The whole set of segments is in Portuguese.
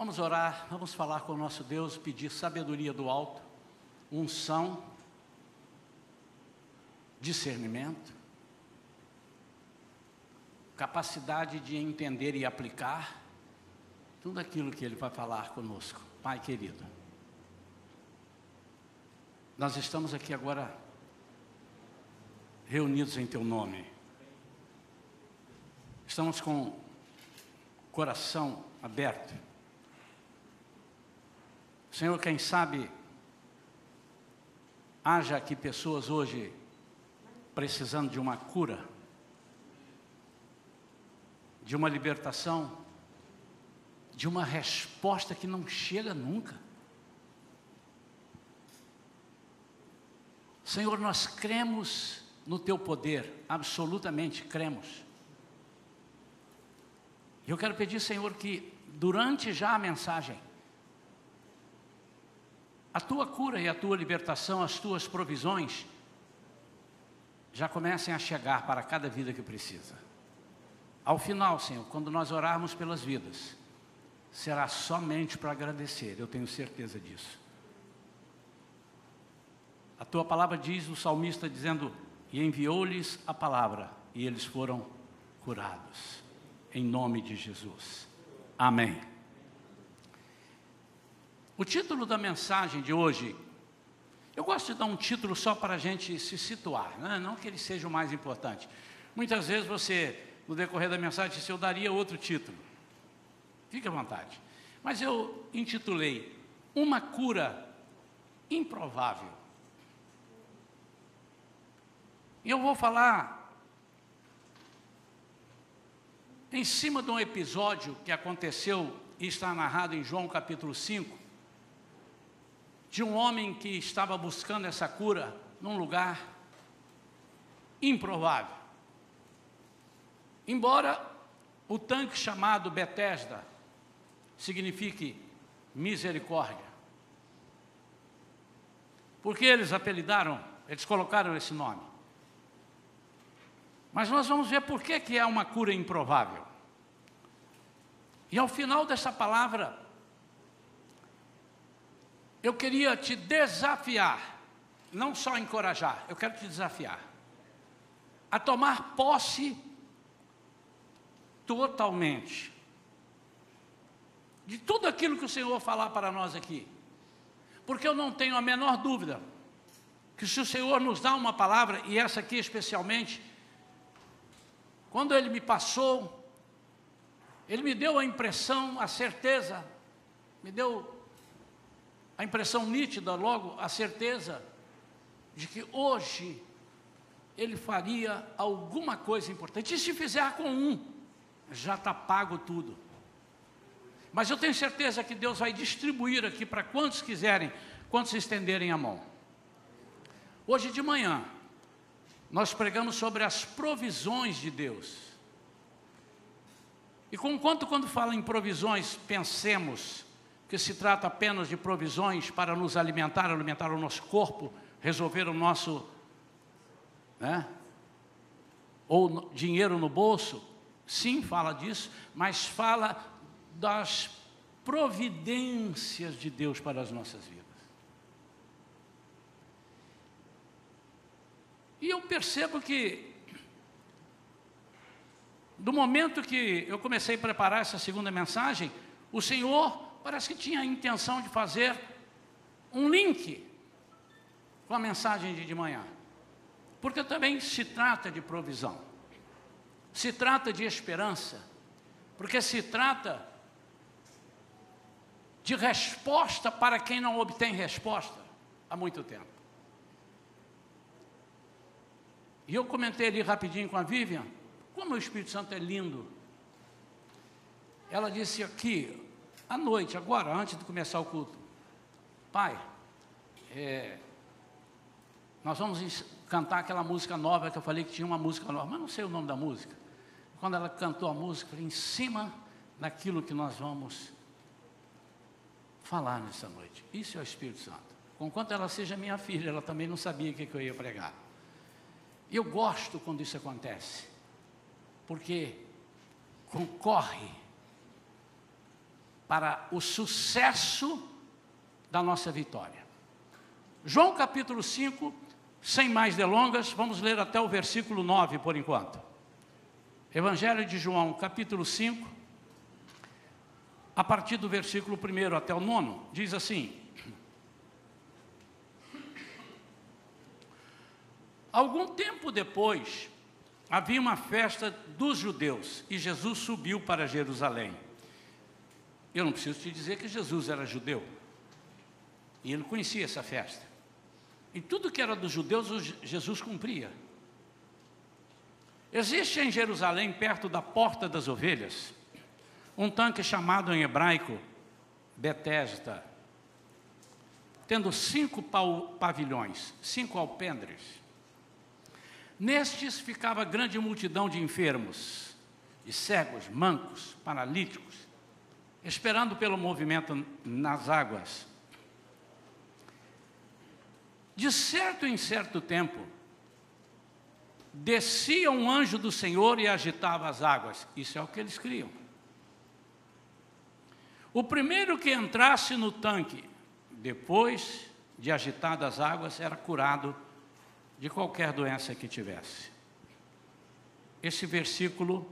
Vamos orar, vamos falar com o nosso Deus, pedir sabedoria do alto, unção, discernimento, capacidade de entender e aplicar tudo aquilo que Ele vai falar conosco. Pai querido, nós estamos aqui agora reunidos em Teu nome. Estamos com coração aberto. Senhor, quem sabe haja aqui pessoas hoje precisando de uma cura, de uma libertação, de uma resposta que não chega nunca. Senhor, nós cremos no Teu poder, absolutamente cremos. Eu quero pedir, Senhor, que durante já a mensagem, a tua cura e a tua libertação, as tuas provisões, já comecem a chegar para cada vida que precisa. Ao final, Senhor, quando nós orarmos pelas vidas, será somente para agradecer, eu tenho certeza disso. A tua palavra diz, o salmista dizendo, e enviou-lhes a palavra, e eles foram curados em nome de Jesus. Amém. O título da mensagem de hoje, eu gosto de dar um título só para a gente se situar, né? não que ele seja o mais importante. Muitas vezes você, no decorrer da mensagem, disse, eu daria outro título. Fique à vontade. Mas eu intitulei Uma Cura Improvável. E eu vou falar em cima de um episódio que aconteceu e está narrado em João capítulo 5, de um homem que estava buscando essa cura num lugar improvável. Embora o tanque chamado Betesda signifique misericórdia. Por que eles apelidaram, eles colocaram esse nome? Mas nós vamos ver por que, que é uma cura improvável. E ao final dessa palavra, eu queria te desafiar, não só encorajar, eu quero te desafiar, a tomar posse totalmente de tudo aquilo que o Senhor falar para nós aqui. Porque eu não tenho a menor dúvida que se o Senhor nos dá uma palavra, e essa aqui especialmente, quando ele me passou, ele me deu a impressão, a certeza, me deu a impressão nítida, logo, a certeza de que hoje ele faria alguma coisa importante. E se fizer com um, já está pago tudo. Mas eu tenho certeza que Deus vai distribuir aqui para quantos quiserem, quantos estenderem a mão. Hoje de manhã, nós pregamos sobre as provisões de Deus. E conquanto quando fala em provisões, pensemos que se trata apenas de provisões para nos alimentar, alimentar o nosso corpo, resolver o nosso, né? Ou dinheiro no bolso, sim, fala disso, mas fala das providências de Deus para as nossas vidas. E eu percebo que, do momento que eu comecei a preparar essa segunda mensagem, o Senhor parece que tinha a intenção de fazer um link com a mensagem de, de manhã. Porque também se trata de provisão, se trata de esperança, porque se trata de resposta para quem não obtém resposta há muito tempo. E eu comentei ali rapidinho com a Vivian, como o Espírito Santo é lindo. Ela disse aqui, à noite, agora, antes de começar o culto, pai, é, nós vamos cantar aquela música nova que eu falei que tinha uma música nova, mas não sei o nome da música. Quando ela cantou a música, em cima daquilo que nós vamos falar nessa noite. Isso é o Espírito Santo. Conquanto ela seja minha filha, ela também não sabia o que eu ia pregar. Eu gosto quando isso acontece, porque concorre para o sucesso da nossa vitória. João capítulo 5, sem mais delongas, vamos ler até o versículo 9 por enquanto. Evangelho de João, capítulo 5, a partir do versículo 1 até o 9, diz assim: Algum tempo depois, havia uma festa dos judeus e Jesus subiu para Jerusalém. Eu não preciso te dizer que Jesus era judeu. E ele conhecia essa festa. E tudo que era dos judeus, Jesus cumpria. Existe em Jerusalém, perto da Porta das Ovelhas, um tanque chamado em hebraico Betesda, tendo cinco pavilhões, cinco alpendres. Nestes ficava grande multidão de enfermos, de cegos, mancos, paralíticos, esperando pelo movimento nas águas. De certo em certo tempo, descia um anjo do Senhor e agitava as águas. Isso é o que eles criam. O primeiro que entrasse no tanque, depois de agitadas as águas, era curado de qualquer doença que tivesse. Esse versículo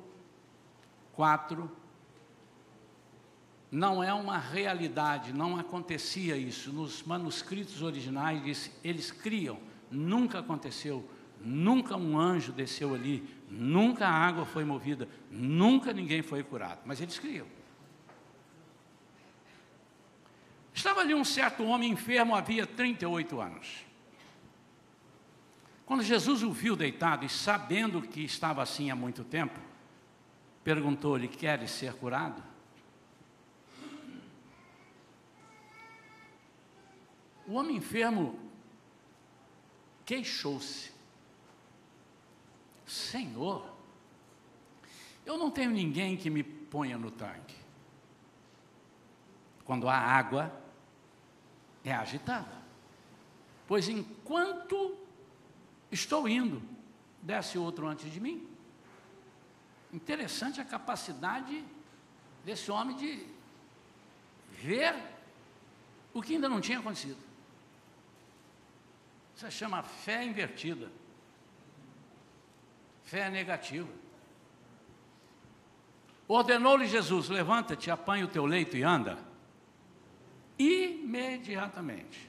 4 não é uma realidade, não acontecia isso. Nos manuscritos originais diz, eles criam, nunca aconteceu, nunca um anjo desceu ali, nunca a água foi movida, nunca ninguém foi curado, mas eles criam. Estava ali um certo homem enfermo havia 38 anos. Quando Jesus o viu deitado e sabendo que estava assim há muito tempo, perguntou-lhe: Queres ser curado? O homem enfermo queixou-se: Senhor, eu não tenho ninguém que me ponha no tanque. Quando a água é agitada. Pois enquanto Estou indo, desce outro antes de mim. Interessante a capacidade desse homem de ver o que ainda não tinha acontecido. Isso chama fé invertida. Fé negativa. Ordenou-lhe Jesus: levanta-te, apanha o teu leito e anda. Imediatamente,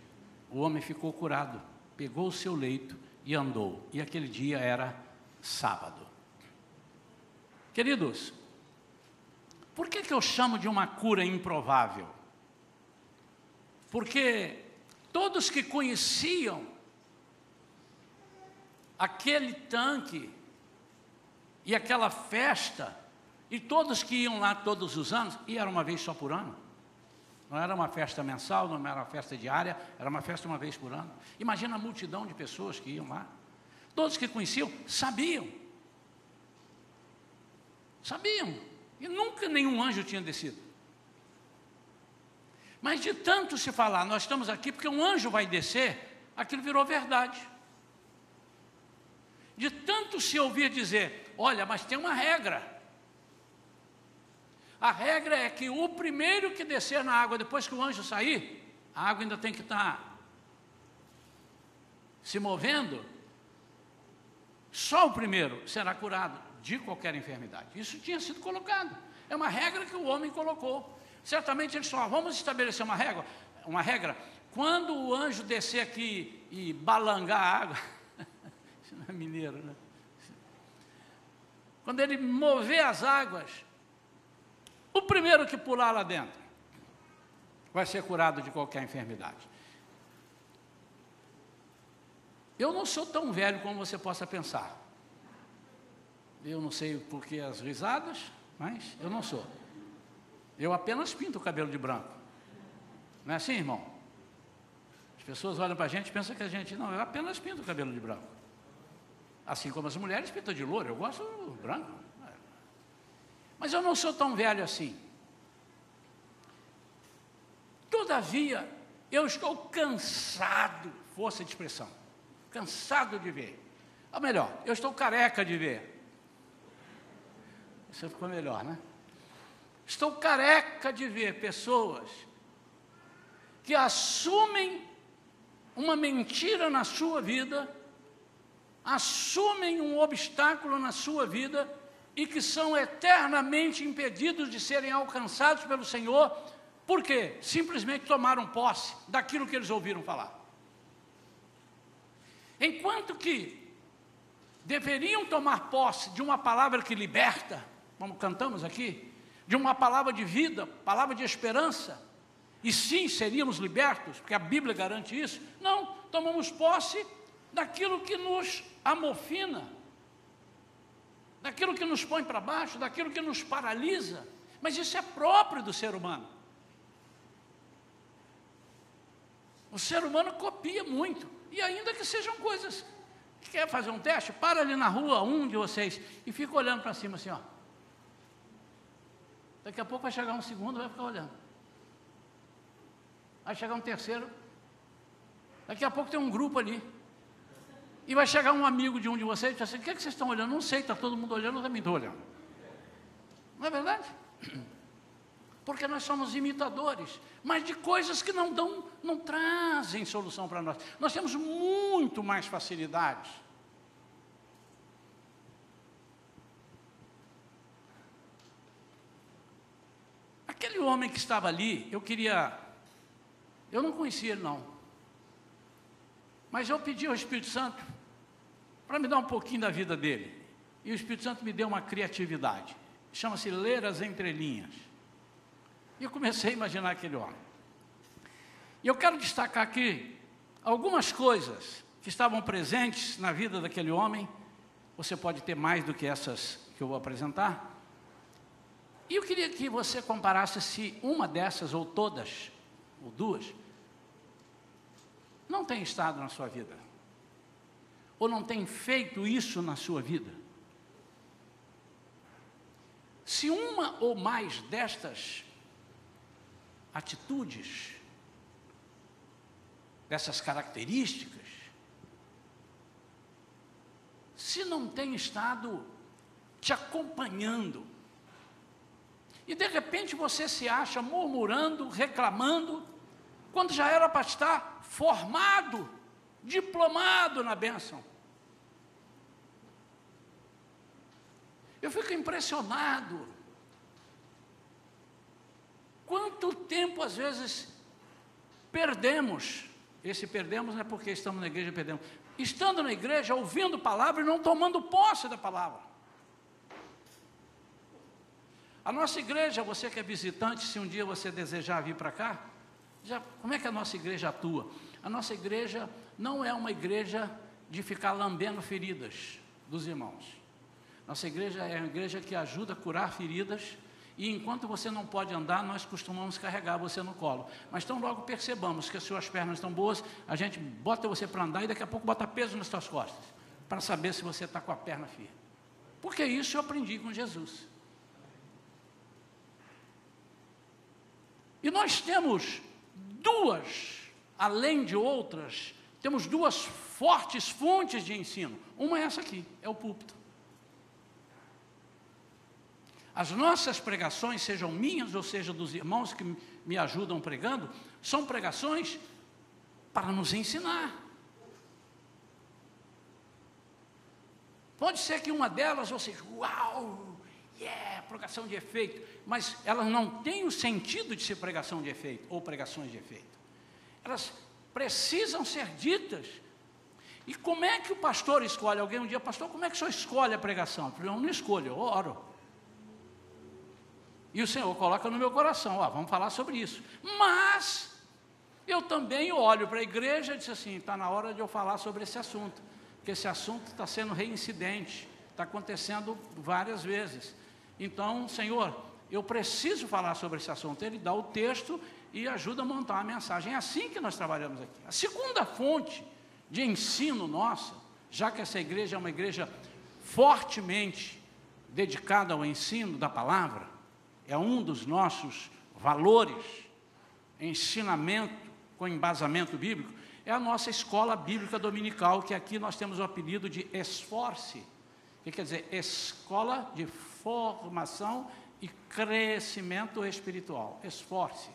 o homem ficou curado, pegou o seu leito e andou. E aquele dia era sábado. Queridos, por que, que eu chamo de uma cura improvável? Porque todos que conheciam aquele tanque e aquela festa, e todos que iam lá todos os anos, e era uma vez só por ano. Não era uma festa mensal, não era uma festa diária, era uma festa uma vez por ano. Imagina a multidão de pessoas que iam lá. Todos que conheciam sabiam. Sabiam. E nunca nenhum anjo tinha descido. Mas de tanto se falar, nós estamos aqui porque um anjo vai descer, aquilo virou verdade. De tanto se ouvir dizer, olha, mas tem uma regra. A regra é que o primeiro que descer na água, depois que o anjo sair, a água ainda tem que estar se movendo. Só o primeiro será curado de qualquer enfermidade. Isso tinha sido colocado. É uma regra que o homem colocou. Certamente ele só, vamos estabelecer uma regra, uma regra. Quando o anjo descer aqui e balangar a água, mineiro, né? Quando ele mover as águas, o primeiro que pular lá dentro vai ser curado de qualquer enfermidade. Eu não sou tão velho como você possa pensar. Eu não sei por que as risadas, mas eu não sou. Eu apenas pinto o cabelo de branco. Não é assim, irmão? As pessoas olham para a gente e pensam que a gente, não, eu apenas pinto o cabelo de branco. Assim como as mulheres pintam de louro, eu gosto branco. Mas eu não sou tão velho assim. Todavia, eu estou cansado, força de expressão, cansado de ver. Ou melhor, eu estou careca de ver. Isso ficou melhor, né? Estou careca de ver pessoas que assumem uma mentira na sua vida, assumem um obstáculo na sua vida e que são eternamente impedidos de serem alcançados pelo Senhor, porque simplesmente tomaram posse daquilo que eles ouviram falar. Enquanto que deveriam tomar posse de uma palavra que liberta, como cantamos aqui, de uma palavra de vida, palavra de esperança, e sim seríamos libertos, porque a Bíblia garante isso. Não, tomamos posse daquilo que nos amofina, daquilo que nos põe para baixo, daquilo que nos paralisa. Mas isso é próprio do ser humano. O ser humano copia muito, e ainda que sejam coisas. Quer fazer um teste? Para ali na rua, um de vocês, e fica olhando para cima assim, ó. Daqui a pouco vai chegar um segundo, vai ficar olhando. Vai chegar um terceiro. Daqui a pouco tem um grupo ali. E vai chegar um amigo de um de vocês e diz assim, o que, é que vocês estão olhando? Não sei, está todo mundo olhando, eu também estou olhando. Não é verdade? Porque nós somos imitadores, mas de coisas que não dão, não trazem solução para nós. Nós temos muito mais facilidades. Aquele homem que estava ali, eu queria. Eu não conhecia ele, não. Mas eu pedi ao Espírito Santo para me dar um pouquinho da vida dele. E o Espírito Santo me deu uma criatividade. Chama-se ler as entrelinhas. E eu comecei a imaginar aquele homem. E eu quero destacar aqui algumas coisas que estavam presentes na vida daquele homem. Você pode ter mais do que essas que eu vou apresentar. E eu queria que você comparasse se uma dessas, ou todas, ou duas, não tem estado na sua vida ou não tem feito isso na sua vida? Se uma ou mais destas atitudes, dessas características, se não tem estado te acompanhando, e de repente você se acha murmurando, reclamando, quando já era para estar formado, diplomado na bênção. Eu fico impressionado. Quanto tempo às vezes perdemos? Esse perdemos não é porque estamos na igreja perdemos. Estando na igreja, ouvindo palavra e não tomando posse da palavra. A nossa igreja, você que é visitante, se um dia você desejar vir para cá, já, como é que a nossa igreja atua? A nossa igreja não é uma igreja de ficar lambendo feridas dos irmãos. Nossa igreja é uma igreja que ajuda a curar feridas. E enquanto você não pode andar, nós costumamos carregar você no colo. Mas tão logo percebamos que as suas pernas estão boas, a gente bota você para andar e daqui a pouco bota peso nas suas costas, para saber se você está com a perna firme. Porque isso eu aprendi com Jesus. E nós temos duas, além de outras, temos duas fortes fontes de ensino. Uma é essa aqui, é o púlpito. As nossas pregações, sejam minhas ou seja dos irmãos que me ajudam pregando, são pregações para nos ensinar. Pode ser que uma delas você, uau, yeah, pregação de efeito, mas elas não têm o sentido de ser pregação de efeito ou pregações de efeito. Elas precisam ser ditas. E como é que o pastor escolhe? Alguém um dia, pastor, como é que o senhor escolhe a pregação? Eu não escolho, eu oro. E o Senhor coloca no meu coração, ó, vamos falar sobre isso. Mas eu também olho para a igreja e disse assim, está na hora de eu falar sobre esse assunto, porque esse assunto está sendo reincidente, está acontecendo várias vezes. Então, Senhor, eu preciso falar sobre esse assunto. Ele dá o texto e ajuda a montar a mensagem. É assim que nós trabalhamos aqui. A segunda fonte de ensino nossa, já que essa igreja é uma igreja fortemente dedicada ao ensino da palavra, é um dos nossos valores, ensinamento com embasamento bíblico, é a nossa escola bíblica dominical, que aqui nós temos o apelido de Esforce, que quer dizer Escola de Formação e crescimento espiritual. Esforce.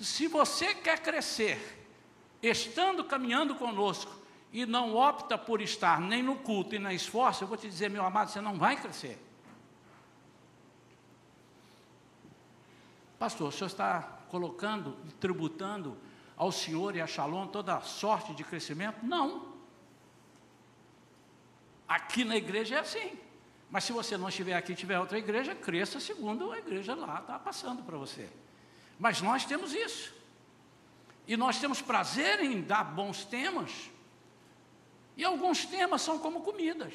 Se você quer crescer, estando caminhando conosco, e não opta por estar nem no culto e na esforço, eu vou te dizer, meu amado, você não vai crescer. Pastor, o senhor está colocando, tributando ao Senhor e a Shalom toda a sorte de crescimento? Não. Aqui na igreja é assim. Mas se você não estiver aqui e tiver outra igreja, cresça segundo a igreja lá está passando para você. Mas nós temos isso. E nós temos prazer em dar bons temas. E alguns temas são como comidas.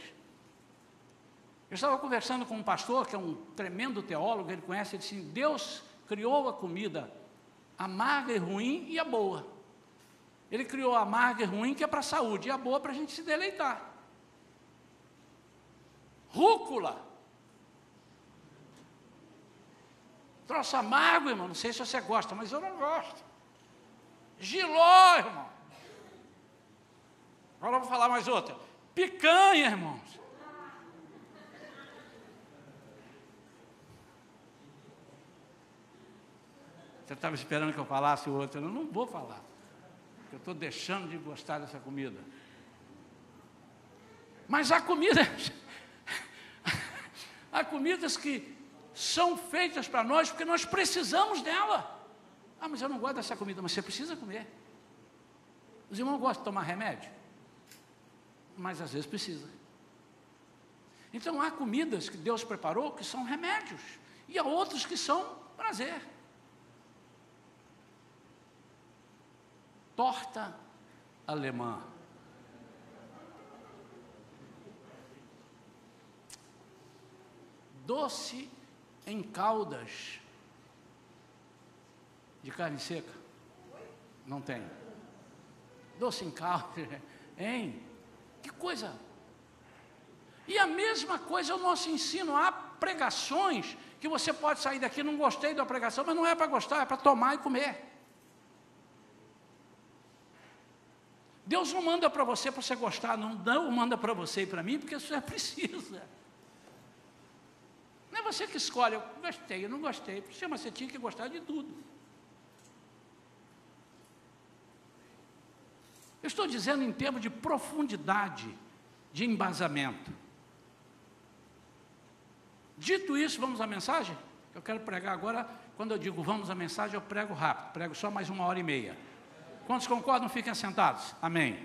Eu estava conversando com um pastor, que é um tremendo teólogo, ele conhece, ele disse, Deus criou a comida amarga e ruim e a boa. Ele criou a amarga e ruim que é para a saúde, e a boa para a gente se deleitar. Rúcula. Troço amargo, irmão. Não sei se você gosta, mas eu não gosto. Giló, irmão. Agora eu vou falar mais outra. Picanha, irmãos. Você estava esperando que eu falasse outra. Eu não vou falar. Eu estou deixando de gostar dessa comida. Mas há comidas, há comidas que são feitas para nós porque nós precisamos dela. Ah, mas eu não gosto dessa comida, mas você precisa comer. Os irmãos gostam de tomar remédio? Mas às vezes precisa. Então há comidas que Deus preparou que são remédios, e há outros que são prazer. Torta alemã. Doce em caldas de carne seca? Não tem. Doce em caldas, hein? Que coisa! E a mesma coisa é o nosso ensino. Há pregações que você pode sair daqui, não gostei da pregação, mas não é para gostar, é para tomar e comer. Deus não manda para você para você gostar, não, não manda para você e para mim, porque você precisa. Não é você que escolhe, eu gostei, eu não gostei. Mas você tinha que gostar de tudo. Eu estou dizendo em termos de profundidade, de embasamento. Dito isso, vamos à mensagem? Eu quero pregar agora. Quando eu digo vamos à mensagem, eu prego rápido, prego só mais uma hora e meia. Quantos concordam? Fiquem sentados. Amém.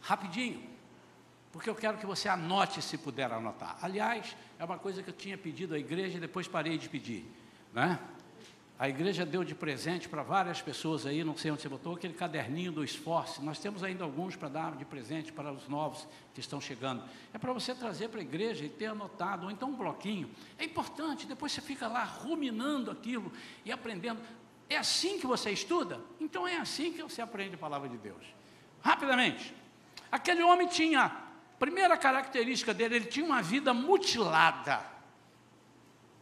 Rapidinho, porque eu quero que você anote se puder anotar. Aliás, é uma coisa que eu tinha pedido à igreja e depois parei de pedir. Né? A igreja deu de presente para várias pessoas aí, não sei onde você botou, aquele caderninho do esforço. Nós temos ainda alguns para dar de presente para os novos que estão chegando. É para você trazer para a igreja e ter anotado, ou então um bloquinho. É importante, depois você fica lá ruminando aquilo e aprendendo. É assim que você estuda? Então é assim que você aprende a palavra de Deus. Rapidamente. Aquele homem tinha, primeira característica dele, ele tinha uma vida mutilada.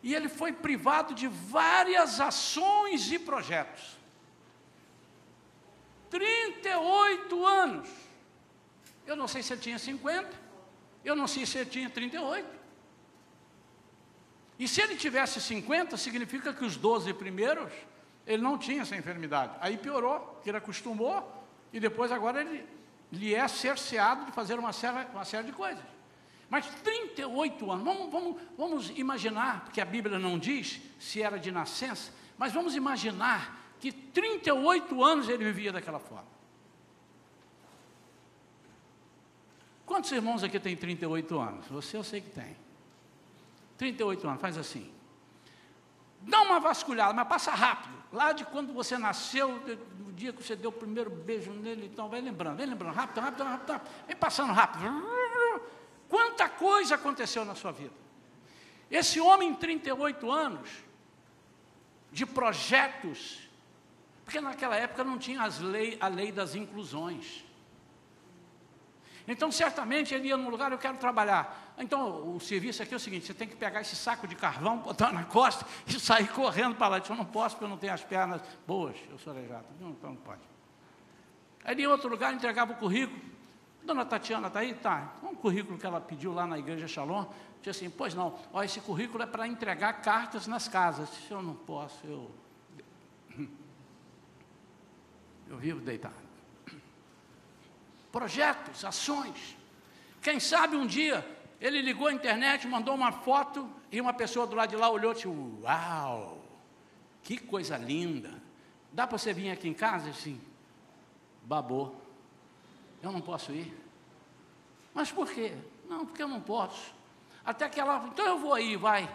E ele foi privado de várias ações e projetos. 38 anos. Eu não sei se ele tinha 50, eu não sei se ele tinha 38. E se ele tivesse 50, significa que os 12 primeiros ele não tinha essa enfermidade. Aí piorou, ele acostumou, e depois agora ele lhe é cerceado de fazer uma série, uma série de coisas. Mas 38 anos, vamos, vamos, vamos imaginar, porque a Bíblia não diz se era de nascença, mas vamos imaginar que 38 anos ele vivia daquela forma. Quantos irmãos aqui têm 38 anos? Você eu sei que tem. 38 anos, faz assim. Dá uma vasculhada, mas passa rápido. Lá de quando você nasceu, no dia que você deu o primeiro beijo nele, então vai lembrando, vem lembrando, rápido, rápido, rápido, vem passando rápido. Quanta coisa aconteceu na sua vida. Esse homem, 38 anos, de projetos, porque naquela época não tinha lei, a lei das inclusões. Então, certamente, ele ia num lugar, eu quero trabalhar. Então, o serviço aqui é o seguinte: você tem que pegar esse saco de carvão, botar na costa e sair correndo para lá. Eu não posso, porque eu não tenho as pernas boas, eu sou aleijado. Não, então não pode. Aí, em outro lugar, entregava o currículo. Dona Tatiana está aí? Tá. Um currículo que ela pediu lá na igreja Shalom. Disse assim, pois não, ó, esse currículo é para entregar cartas nas casas. Se eu não posso, eu. Eu vivo deitado. Projetos, ações. Quem sabe um dia ele ligou a internet, mandou uma foto e uma pessoa do lado de lá olhou e disse: Uau, que coisa linda. Dá para você vir aqui em casa? Assim, babou. Eu não posso ir. Mas por quê? Não, porque eu não posso. Até que ela, então eu vou aí, vai.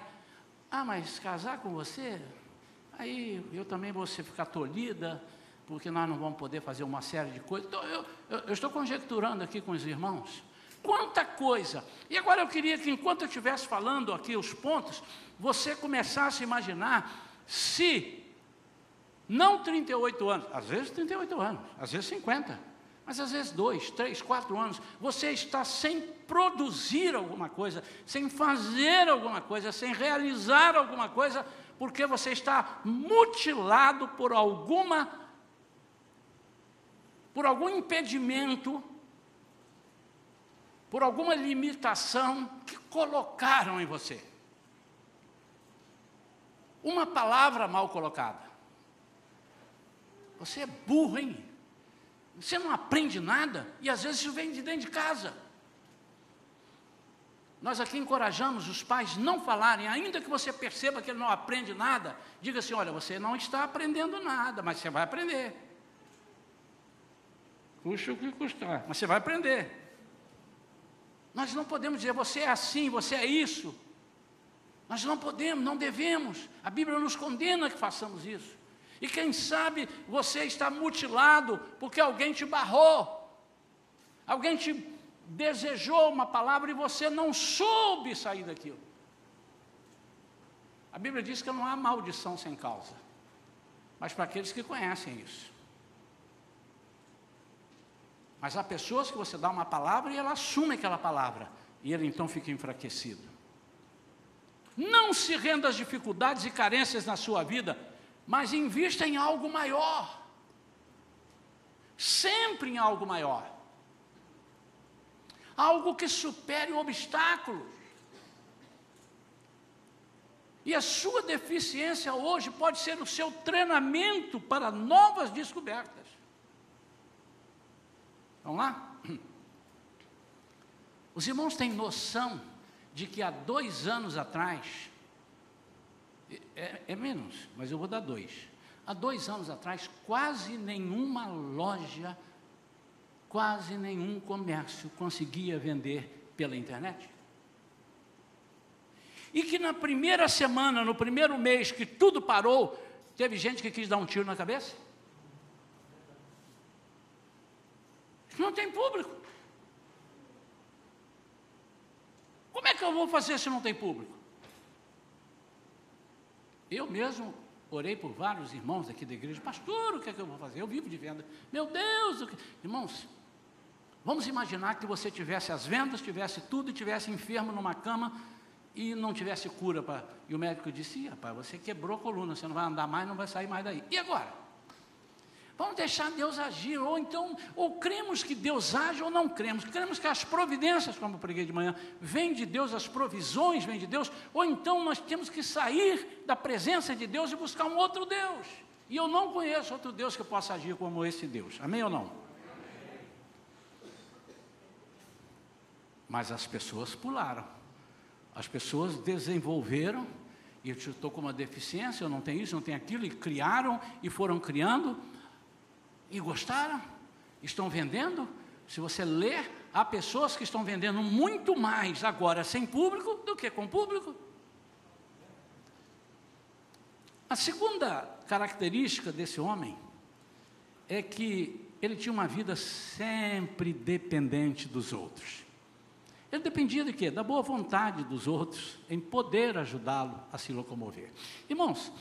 Ah, mas casar com você? Aí eu também vou ficar tolhida, porque nós não vamos poder fazer uma série de coisas. Então eu, eu, eu estou conjecturando aqui com os irmãos. Quanta coisa! E agora eu queria que, enquanto eu estivesse falando aqui os pontos, você começasse a imaginar se, não 38 anos, às vezes 38 anos, às vezes 50, mas às vezes dois, três, quatro anos, você está sem produzir alguma coisa, sem fazer alguma coisa, sem realizar alguma coisa, porque você está mutilado por alguma por algum impedimento, por alguma limitação que colocaram em você. Uma palavra mal colocada. Você é burro, hein? Você não aprende nada e às vezes isso vem de dentro de casa. Nós aqui encorajamos os pais não falarem, ainda que você perceba que ele não aprende nada, diga assim: olha, você não está aprendendo nada, mas você vai aprender. Custa o que custar, mas você vai aprender. Nós não podemos dizer você é assim, você é isso. Nós não podemos, não devemos. A Bíblia nos condena que façamos isso. E quem sabe você está mutilado porque alguém te barrou, alguém te desejou uma palavra e você não soube sair daquilo. A Bíblia diz que não há maldição sem causa, mas para aqueles que conhecem isso. Mas há pessoas que você dá uma palavra e ela assume aquela palavra, e ele então fica enfraquecido. Não se renda às dificuldades e carências na sua vida, mas invista em algo maior. Sempre em algo maior. Algo que supere o obstáculo. E a sua deficiência hoje pode ser o seu treinamento para novas descobertas. Vamos lá? Os irmãos têm noção de que há dois anos atrás, é, é menos, mas eu vou dar dois. Há dois anos atrás, quase nenhuma loja, quase nenhum comércio conseguia vender pela internet. E que na primeira semana, no primeiro mês que tudo parou, teve gente que quis dar um tiro na cabeça? Não tem público. Como é que eu vou fazer se não tem público? Eu mesmo orei por vários irmãos aqui da igreja, pastor, o que é que eu vou fazer? Eu vivo de venda. Meu Deus, que... irmãos, vamos imaginar que você tivesse as vendas, tivesse tudo e tivesse enfermo numa cama e não tivesse cura. Pra... E o médico disse: rapaz, você quebrou a coluna, você não vai andar mais, não vai sair mais daí. E agora? Vamos deixar Deus agir, ou então, ou cremos que Deus age ou não cremos, cremos que as providências, como eu preguei de manhã, vêm de Deus, as provisões vêm de Deus, ou então nós temos que sair da presença de Deus e buscar um outro Deus. E eu não conheço outro Deus que possa agir como esse Deus, amém ou não? Mas as pessoas pularam, as pessoas desenvolveram, e eu estou com uma deficiência, eu não tenho isso, não tenho aquilo, e criaram e foram criando, e gostaram, estão vendendo. Se você ler, há pessoas que estão vendendo muito mais agora sem público do que com público. A segunda característica desse homem é que ele tinha uma vida sempre dependente dos outros. Ele dependia de quê? Da boa vontade dos outros em poder ajudá-lo a se locomover. Irmãos,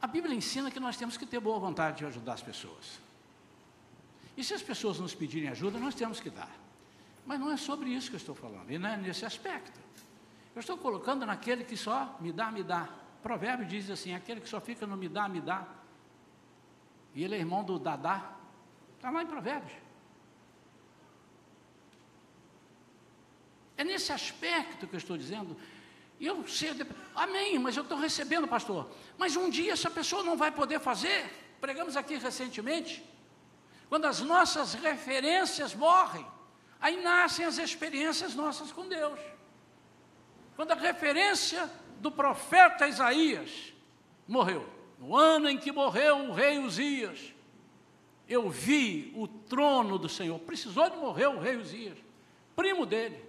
a Bíblia ensina que nós temos que ter boa vontade de ajudar as pessoas. E se as pessoas nos pedirem ajuda, nós temos que dar. Mas não é sobre isso que eu estou falando, e não é nesse aspecto. Eu estou colocando naquele que só me dá, me dá. Provérbio diz assim: aquele que só fica no me dá, me dá. E ele é irmão do Dadá. Está lá em Provérbios. É nesse aspecto que eu estou dizendo. Eu sei, amém, mas eu estou recebendo, pastor. Mas um dia essa pessoa não vai poder fazer. Pregamos aqui recentemente. Quando as nossas referências morrem, aí nascem as experiências nossas com Deus. Quando a referência do profeta Isaías morreu, no ano em que morreu o rei Uzias, eu vi o trono do Senhor. Precisou de morrer o rei Uzias, primo dele.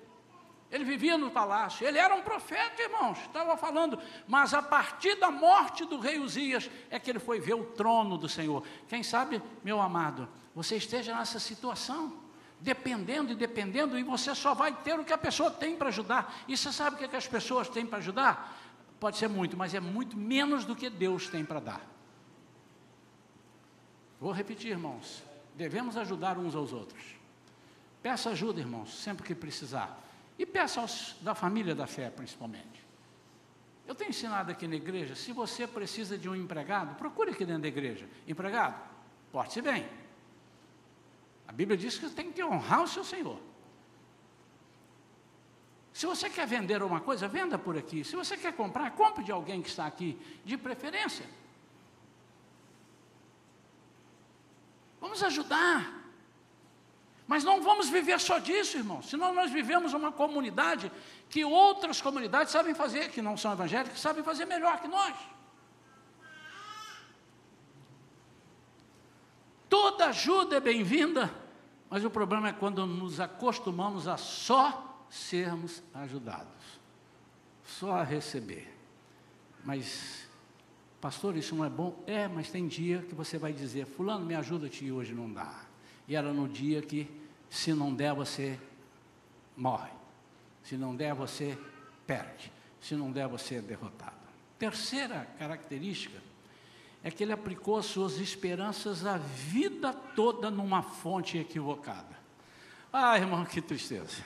Ele vivia no palácio, ele era um profeta, irmãos, estava falando, mas a partir da morte do rei Uzias é que ele foi ver o trono do Senhor. Quem sabe, meu amado, você esteja nessa situação, dependendo e dependendo, e você só vai ter o que a pessoa tem para ajudar. E você sabe o que, é que as pessoas têm para ajudar? Pode ser muito, mas é muito menos do que Deus tem para dar. Vou repetir, irmãos. Devemos ajudar uns aos outros. Peça ajuda, irmãos, sempre que precisar. E peça aos da família da fé, principalmente. Eu tenho ensinado aqui na igreja, se você precisa de um empregado, procure aqui dentro da igreja. Empregado, porte-se bem. A Bíblia diz que você tem que honrar o seu Senhor. Se você quer vender uma coisa, venda por aqui. Se você quer comprar, compre de alguém que está aqui, de preferência. Vamos ajudar. Mas não vamos viver só disso, irmão. Senão nós vivemos uma comunidade que outras comunidades sabem fazer, que não são evangélicas, sabem fazer melhor que nós. Toda ajuda é bem-vinda, mas o problema é quando nos acostumamos a só sermos ajudados, só a receber. Mas pastor, isso não é bom? É, mas tem dia que você vai dizer, fulano, me ajuda-te hoje não dá. E era no dia que, se não der, você morre. Se não der, você perde. Se não der, você é derrotado. Terceira característica é que ele aplicou as suas esperanças a vida toda numa fonte equivocada. Ah, irmão, que tristeza.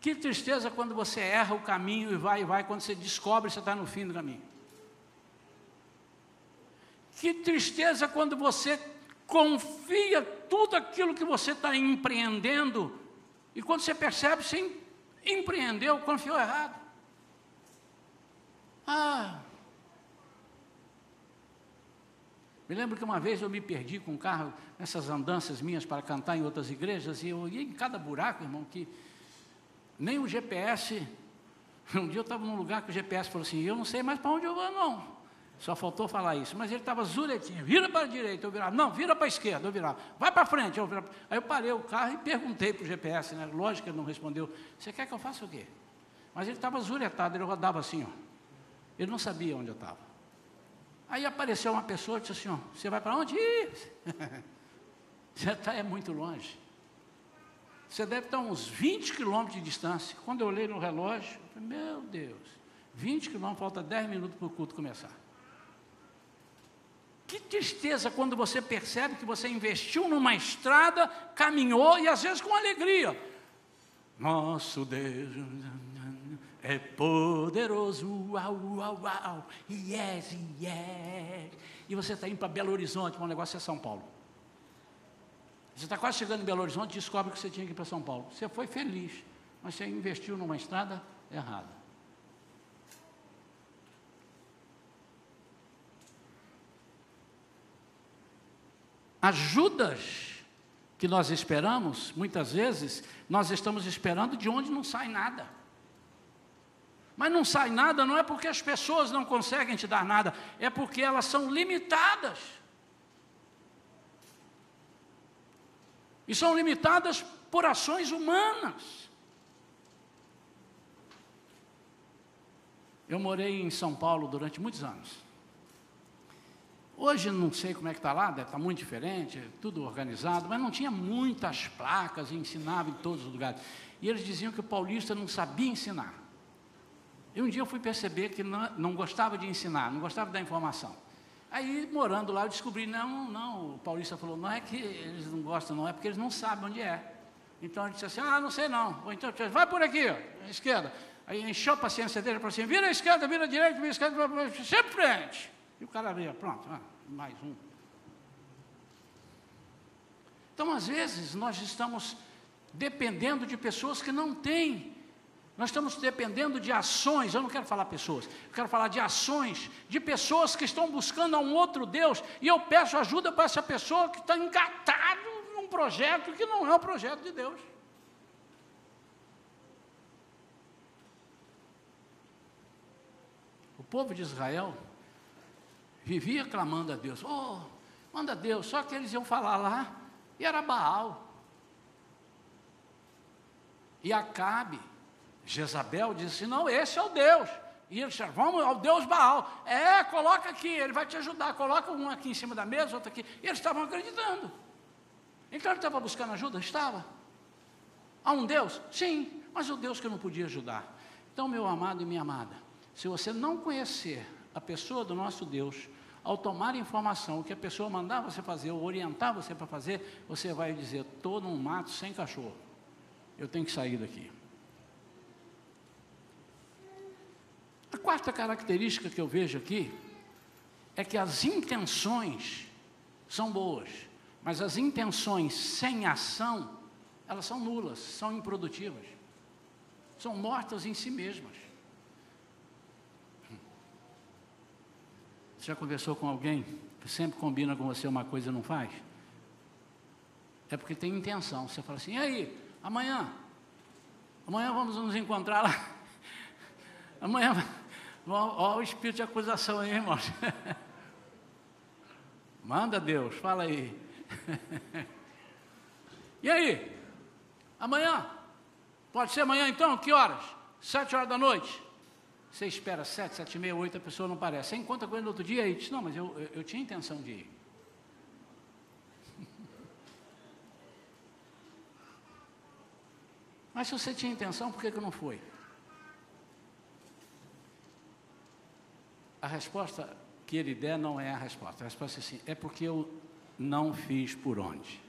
Que tristeza quando você erra o caminho e vai e vai, quando você descobre que você está no fim do caminho. Que tristeza quando você confia tudo aquilo que você está empreendendo e quando você percebe, você empreendeu, confiou errado. Ah. Me lembro que uma vez eu me perdi com um carro nessas andanças minhas para cantar em outras igrejas e eu ia em cada buraco, irmão, que nem o GPS. Um dia eu estava num lugar que o GPS falou assim: Eu não sei mais para onde eu vou, não. Só faltou falar isso. Mas ele estava zuretinho. Vira para a direita, eu virava. Não, vira para a esquerda, eu virava. Vai para frente, eu virava. Aí eu parei o carro e perguntei para o GPS, né? Lógico que ele não respondeu. Você quer que eu faça o quê? Mas ele estava zuretado, ele rodava assim, ó. Ele não sabia onde eu estava. Aí apareceu uma pessoa e disse assim, ó, você vai para onde? você está é muito longe. Você deve estar uns 20 quilômetros de distância. Quando eu olhei no relógio, eu falei, meu Deus, 20 quilômetros, falta 10 minutos para o culto começar. Que tristeza quando você percebe que você investiu numa estrada, caminhou e às vezes com alegria. Nosso Deus é poderoso, uau, uau, uau, yes, yes. E você está indo para Belo Horizonte, o negócio é São Paulo. Você está quase chegando em Belo Horizonte e descobre que você tinha que ir para São Paulo. Você foi feliz, mas você investiu numa estrada errada. ajudas que nós esperamos, muitas vezes, nós estamos esperando de onde não sai nada. Mas não sai nada não é porque as pessoas não conseguem te dar nada, é porque elas são limitadas. E são limitadas por ações humanas. Eu morei em São Paulo durante muitos anos. Hoje não sei como é que está lá, deve estar tá muito diferente, tudo organizado, mas não tinha muitas placas ensinava em todos os lugares. E eles diziam que o paulista não sabia ensinar. E um dia eu fui perceber que não, não gostava de ensinar, não gostava da informação. Aí, morando lá, eu descobri, não, não, o paulista falou, não é que eles não gostam, não, é porque eles não sabem onde é. Então ele disse assim, ah, não sei não. Ou então, vai por aqui, ó, à esquerda. Aí encheu a paciência dele, falou assim, vira à esquerda, vira à direita, vira à esquerda, sempre frente. E o cara veio, pronto, ah, mais um. Então, às vezes, nós estamos dependendo de pessoas que não têm. Nós estamos dependendo de ações, eu não quero falar pessoas, eu quero falar de ações, de pessoas que estão buscando a um outro Deus, e eu peço ajuda para essa pessoa que está engatado num projeto que não é o projeto de Deus. O povo de Israel vivia clamando a Deus, oh, manda Deus, só que eles iam falar lá, e era Baal. E Acabe, Jezabel disse: Não, esse é o Deus. E eles disseram: Vamos ao Deus Baal. É, coloca aqui, ele vai te ajudar. Coloca um aqui em cima da mesa, outro aqui. E eles estavam acreditando. Então ele estava buscando ajuda? Estava. Há um Deus? Sim, mas o Deus que eu não podia ajudar. Então, meu amado e minha amada, se você não conhecer a pessoa do nosso Deus, ao tomar informação, o que a pessoa mandar você fazer, ou orientar você para fazer, você vai dizer: estou num mato sem cachorro eu tenho que sair daqui. A quarta característica que eu vejo aqui é que as intenções são boas, mas as intenções sem ação, elas são nulas, são improdutivas, são mortas em si mesmas. Você já conversou com alguém que sempre combina com você uma coisa e não faz? É porque tem intenção. Você fala assim, e aí, Amanhã, amanhã vamos nos encontrar lá. Amanhã, ó, o espírito de acusação aí, irmãos. Manda Deus, fala aí. e aí? Amanhã? Pode ser amanhã então? Que horas? Sete horas da noite? Você espera sete, sete e meia, oito, a pessoa não aparece. Você encontra com ele no outro dia e diz, não, mas eu, eu, eu tinha intenção de ir. Mas se você tinha intenção, por que, que não foi? A resposta que ele der não é a resposta. A resposta é assim: é porque eu não fiz por onde.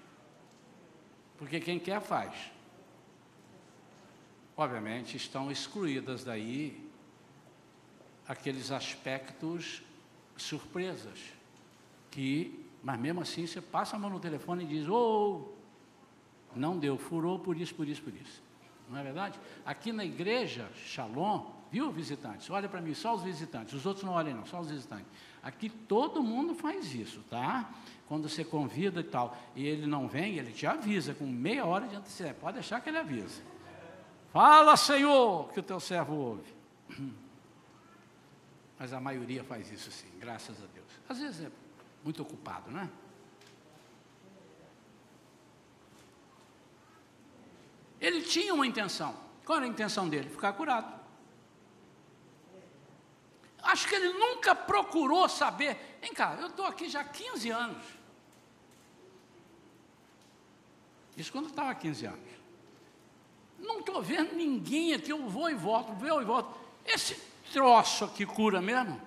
Porque quem quer faz. Obviamente estão excluídas daí aqueles aspectos surpresas que, mas mesmo assim você passa a mão no telefone e diz: "Oh, não deu, furou por isso, por isso, por isso" não é verdade? Aqui na igreja, Shalom, viu visitantes? Olha para mim, só os visitantes, os outros não olhem não, só os visitantes. Aqui todo mundo faz isso, tá? Quando você convida e tal, e ele não vem, ele te avisa com meia hora de antecedência, pode deixar que ele avisa. Fala, Senhor, que o teu servo ouve. Mas a maioria faz isso sim, graças a Deus. Às vezes é muito ocupado, não é? Ele tinha uma intenção. Qual era a intenção dele? Ficar curado. Acho que ele nunca procurou saber. Vem cá, eu estou aqui já há 15 anos. Isso quando eu estava há 15 anos. Não estou vendo ninguém aqui, eu vou e volto, vou e volto. Esse troço aqui cura mesmo?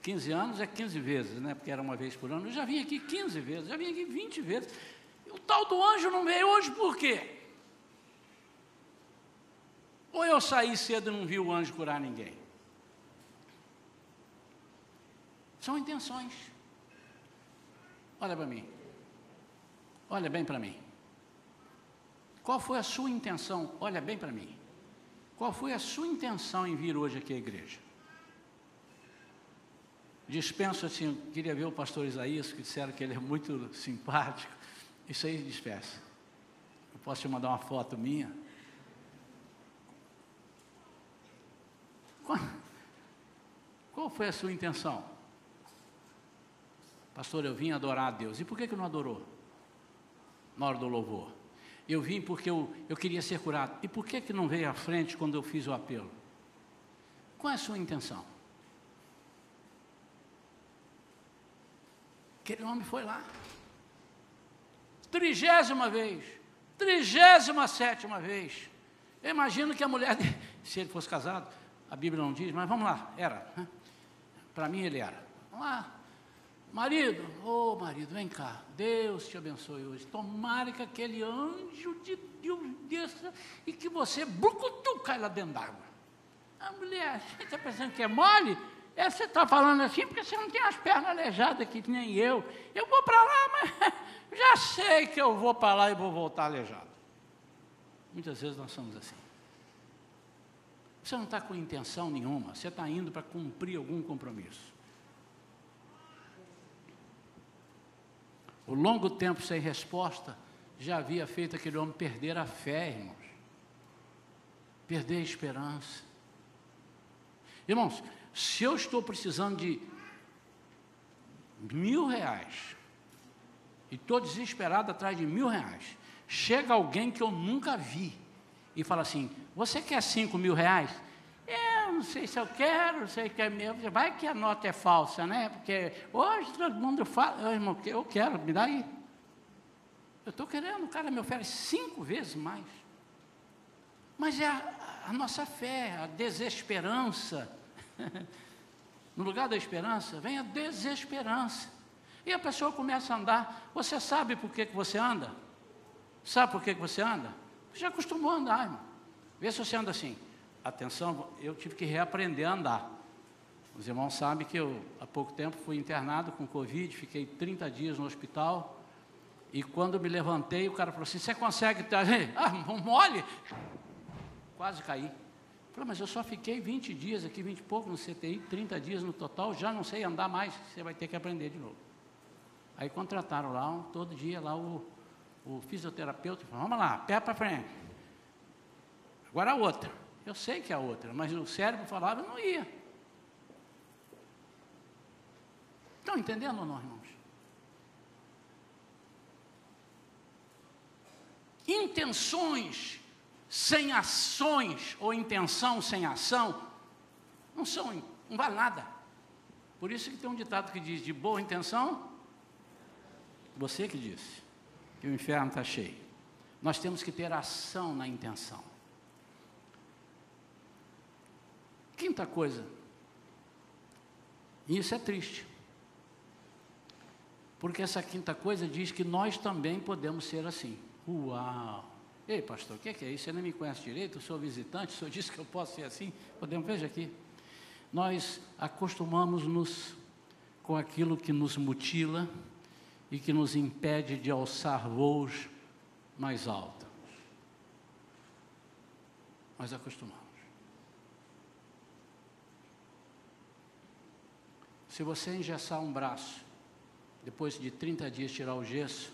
15 anos é 15 vezes, né? Porque era uma vez por ano. Eu já vim aqui 15 vezes, já vim aqui 20 vezes. O tal do anjo não veio hoje por quê? Ou eu saí cedo e não vi o anjo curar ninguém? São intenções. Olha para mim. Olha bem para mim. Qual foi a sua intenção? Olha bem para mim. Qual foi a sua intenção em vir hoje aqui à igreja? Dispenso assim, queria ver o pastor Isaías, que disseram que ele é muito simpático. Isso aí dispensa. Eu posso te mandar uma foto minha? Qual, qual foi a sua intenção? Pastor, eu vim adorar a Deus. E por que, que não adorou? Na hora do louvor. Eu vim porque eu, eu queria ser curado. E por que, que não veio à frente quando eu fiz o apelo? Qual é a sua intenção? Aquele homem foi lá. Trigésima vez. Trigésima sétima vez. Eu imagino que a mulher, se ele fosse casado, a Bíblia não diz, mas vamos lá, era. Né? Para mim ele era. Vamos lá. Marido, ô oh, marido, vem cá, Deus te abençoe hoje. Tomara que aquele anjo de Deus desça e que você, brucutu, cai lá dentro d'água. A mulher, você está pensando que é mole? É, você está falando assim porque você não tem as pernas aleijadas que nem eu. Eu vou para lá, mas já sei que eu vou para lá e vou voltar aleijado. Muitas vezes nós somos assim. Você não está com intenção nenhuma, você está indo para cumprir algum compromisso. O longo tempo sem resposta já havia feito aquele homem perder a fé, irmãos. Perder a esperança. Irmãos, se eu estou precisando de mil reais e estou desesperado atrás de mil reais, chega alguém que eu nunca vi e fala assim: Você quer cinco mil reais? Não sei se eu quero, sei se é meu. Vai que a nota é falsa, né? Porque hoje todo mundo fala, irmão, eu quero, me dá aí. Eu estou querendo, o cara me oferece cinco vezes mais. Mas é a, a nossa fé, a desesperança. no lugar da esperança, vem a desesperança. E a pessoa começa a andar. Você sabe por que, que você anda? Sabe por que, que você anda? Você já acostumou a andar, irmão. Vê se você anda assim. Atenção, eu tive que reaprender a andar. Os irmãos sabem que eu, há pouco tempo, fui internado com Covid, fiquei 30 dias no hospital. E quando me levantei, o cara falou assim: Você consegue? Ah, mole! Quase caí. Falei, mas eu só fiquei 20 dias aqui, 20 e pouco no CTI, 30 dias no total, já não sei andar mais, você vai ter que aprender de novo. Aí contrataram lá, um, todo dia, lá o, o fisioterapeuta falou, vamos lá, pé para frente. Agora a outra. Eu sei que é outra, mas o cérebro falava, não ia. Estão entendendo ou não, irmãos? Intenções sem ações, ou intenção sem ação, não são, não vale nada. Por isso que tem um ditado que diz, de boa intenção, você que disse, que o inferno está cheio. Nós temos que ter ação na intenção. Quinta coisa, e isso é triste, porque essa quinta coisa diz que nós também podemos ser assim. Uau! Ei, pastor, o que, que é isso? Você não me conhece direito? Eu sou visitante, o senhor disse que eu posso ser assim? Podemos, veja aqui. Nós acostumamos-nos com aquilo que nos mutila e que nos impede de alçar voos mais altos. Nós acostumamos. Se você engessar um braço, depois de 30 dias tirar o gesso,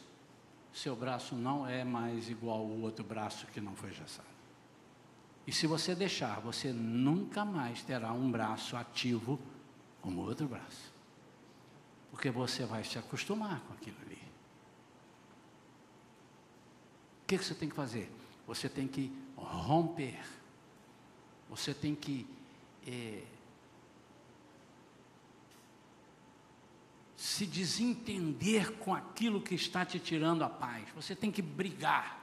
seu braço não é mais igual ao outro braço que não foi gessado. E se você deixar, você nunca mais terá um braço ativo como o outro braço. Porque você vai se acostumar com aquilo ali. O que, que você tem que fazer? Você tem que romper. Você tem que eh, se desentender com aquilo que está te tirando a paz. Você tem que brigar.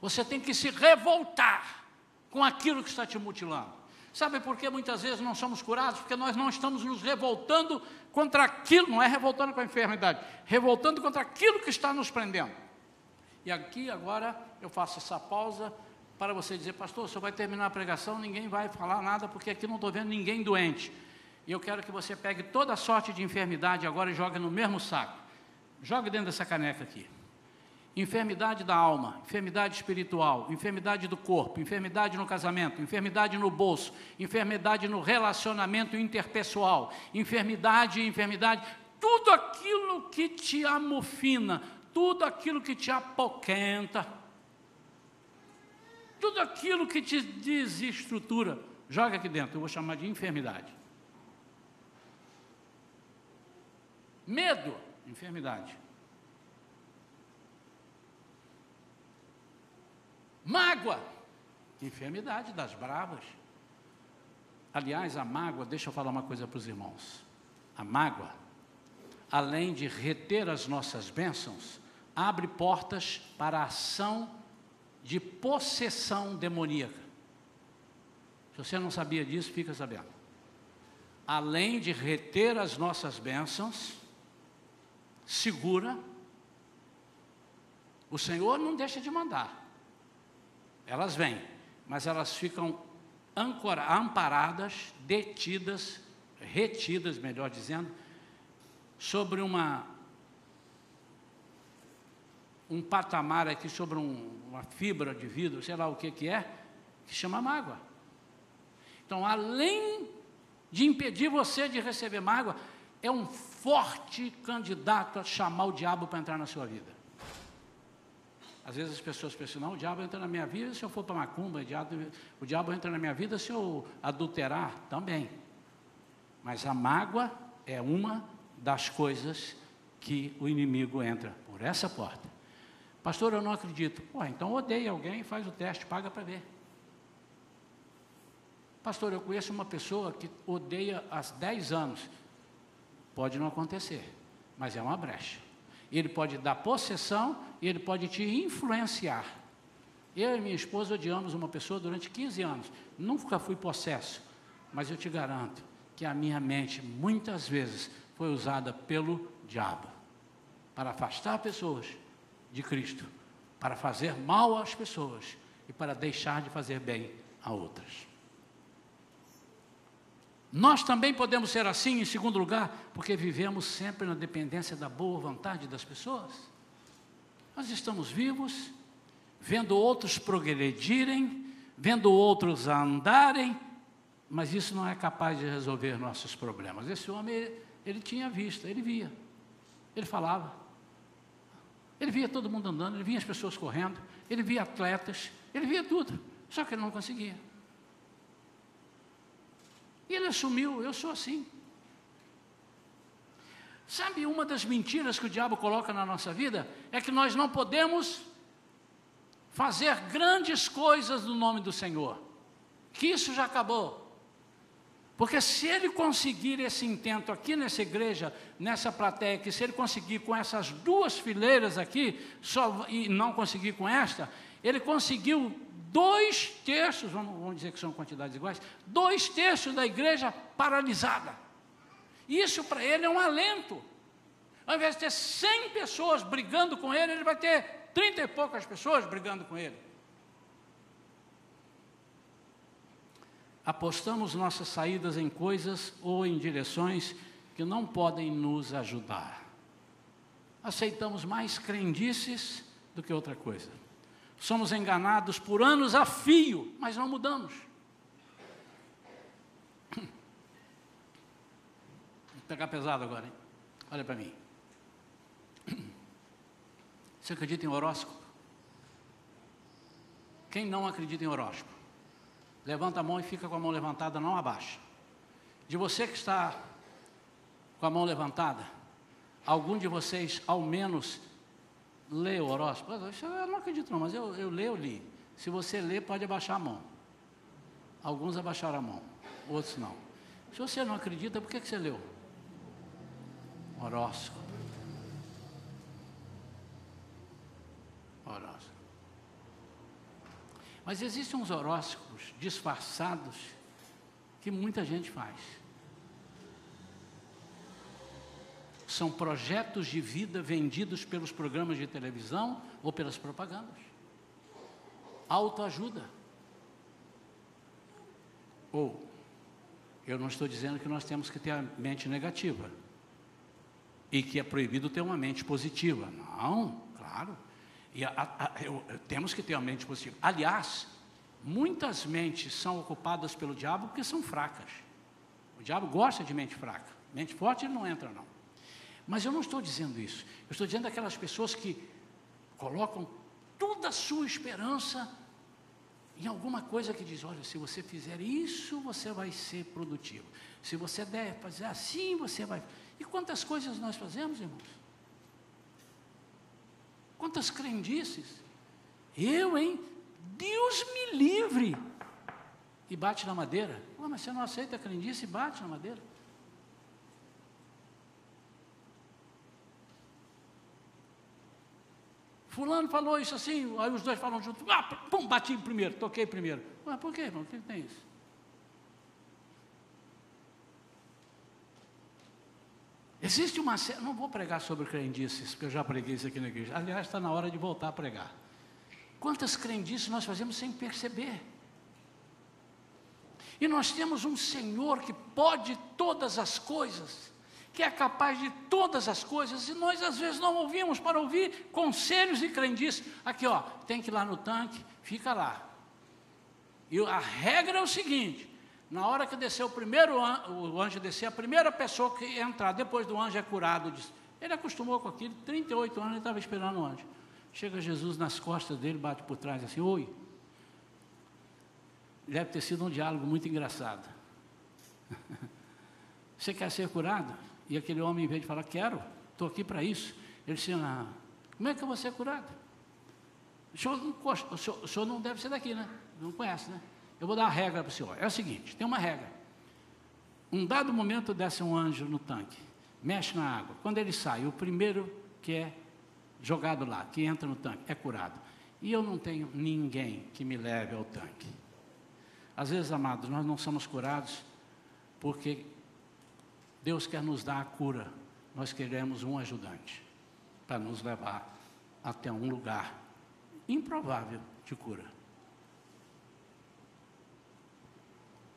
Você tem que se revoltar com aquilo que está te mutilando. Sabe por que muitas vezes não somos curados? Porque nós não estamos nos revoltando contra aquilo, não é revoltando com a enfermidade, revoltando contra aquilo que está nos prendendo. E aqui agora eu faço essa pausa para você dizer, pastor, você vai terminar a pregação, ninguém vai falar nada, porque aqui não estou vendo ninguém doente. E eu quero que você pegue toda sorte de enfermidade agora e jogue no mesmo saco. Jogue dentro dessa caneca aqui. Enfermidade da alma, enfermidade espiritual, enfermidade do corpo, enfermidade no casamento, enfermidade no bolso, enfermidade no relacionamento interpessoal, enfermidade, enfermidade, tudo aquilo que te amofina, tudo aquilo que te apoquenta, tudo aquilo que te desestrutura, joga aqui dentro, eu vou chamar de enfermidade. Medo, enfermidade. Mágoa, enfermidade das bravas. Aliás, a mágoa, deixa eu falar uma coisa para os irmãos. A mágoa, além de reter as nossas bênçãos, abre portas para a ação de possessão demoníaca. Se você não sabia disso, fica sabendo. Além de reter as nossas bênçãos, segura, o Senhor não deixa de mandar. Elas vêm, mas elas ficam ancora, amparadas, detidas, retidas, melhor dizendo, sobre uma um patamar aqui sobre um, uma fibra de vidro, sei lá o que, que é, que chama mágoa. Então, além de impedir você de receber mágoa, é um forte candidato a chamar o diabo para entrar na sua vida. Às vezes as pessoas pensam, não, o diabo entra na minha vida se eu for para macumba, o diabo, o diabo entra na minha vida se eu adulterar também. Mas a mágoa é uma das coisas que o inimigo entra por essa porta. Pastor, eu não acredito. Pô, então odeia alguém, faz o teste, paga para ver. Pastor, eu conheço uma pessoa que odeia há 10 anos. Pode não acontecer, mas é uma brecha. Ele pode dar possessão e ele pode te influenciar. Eu e minha esposa odiamos uma pessoa durante 15 anos. Nunca fui possesso, mas eu te garanto que a minha mente muitas vezes foi usada pelo diabo para afastar pessoas de Cristo, para fazer mal às pessoas e para deixar de fazer bem a outras. Nós também podemos ser assim, em segundo lugar, porque vivemos sempre na dependência da boa vontade das pessoas. Nós estamos vivos, vendo outros progredirem, vendo outros andarem, mas isso não é capaz de resolver nossos problemas. Esse homem, ele tinha vista, ele via, ele falava, ele via todo mundo andando, ele via as pessoas correndo, ele via atletas, ele via tudo, só que ele não conseguia. E ele assumiu, eu sou assim. Sabe, uma das mentiras que o diabo coloca na nossa vida é que nós não podemos fazer grandes coisas no nome do Senhor. Que isso já acabou. Porque se ele conseguir esse intento aqui nessa igreja, nessa plateia, que se ele conseguir com essas duas fileiras aqui, só, e não conseguir com esta, ele conseguiu dois terços, vamos, vamos dizer que são quantidades iguais, dois terços da igreja paralisada. Isso para ele é um alento. Ao invés de ter 100 pessoas brigando com ele, ele vai ter 30 e poucas pessoas brigando com ele. Apostamos nossas saídas em coisas ou em direções que não podem nos ajudar. Aceitamos mais crendices do que outra coisa. Somos enganados por anos a fio, mas não mudamos. Vou pegar pesado agora, hein? Olha para mim. Você acredita em horóscopo? Quem não acredita em horóscopo? Levanta a mão e fica com a mão levantada, não abaixa. De você que está com a mão levantada, algum de vocês, ao menos, lê o horóscopo? Eu não acredito não, mas eu, eu leio, li. Se você lê, pode abaixar a mão. Alguns abaixaram a mão, outros não. Se você não acredita, por que, que você leu? Horóscopo. Horóscopo. Mas existem uns horóscopos disfarçados que muita gente faz. São projetos de vida vendidos pelos programas de televisão ou pelas propagandas. Autoajuda. Ou, eu não estou dizendo que nós temos que ter a mente negativa e que é proibido ter uma mente positiva. Não, claro. E a, a, eu, temos que ter uma mente positiva. Aliás, muitas mentes são ocupadas pelo diabo porque são fracas. O diabo gosta de mente fraca. Mente forte ele não entra, não. Mas eu não estou dizendo isso. Eu estou dizendo aquelas pessoas que colocam toda a sua esperança em alguma coisa que diz: olha, se você fizer isso, você vai ser produtivo. Se você der fazer assim, você vai. E quantas coisas nós fazemos, irmãos? Quantas crendices? Eu, hein? Deus me livre! E bate na madeira. Oh, mas você não aceita a crendice e bate na madeira. Fulano falou isso assim, aí os dois falam junto, ah, pum, bati primeiro, toquei primeiro. Mas por quê, irmão? O que tem isso? Existe uma série, não vou pregar sobre crendices, porque eu já preguei isso aqui na igreja. Aliás, está na hora de voltar a pregar. Quantas crendices nós fazemos sem perceber? E nós temos um Senhor que pode todas as coisas, que é capaz de todas as coisas, e nós às vezes não ouvimos para ouvir conselhos e crendices. Aqui, ó, tem que ir lá no tanque, fica lá. E a regra é o seguinte: na hora que descer o primeiro o anjo descer, a primeira pessoa que entrar depois do anjo é curado. Ele acostumou com aquilo, 38 anos ele estava esperando o anjo. Chega Jesus nas costas dele, bate por trás assim, oi. Deve ter sido um diálogo muito engraçado. Você quer ser curado? E aquele homem, em vez de falar, quero, estou aqui para isso, ele disse, ah, como é que eu vou ser curado? O senhor, não, o, senhor, o senhor não deve ser daqui, né? Não conhece, né? Eu vou dar uma regra para o senhor. É o seguinte, tem uma regra. Um dado momento desce um anjo no tanque, mexe na água. Quando ele sai, o primeiro que é jogado lá, que entra no tanque, é curado. E eu não tenho ninguém que me leve ao tanque. Às vezes, amados, nós não somos curados porque Deus quer nos dar a cura. Nós queremos um ajudante para nos levar até um lugar improvável de cura.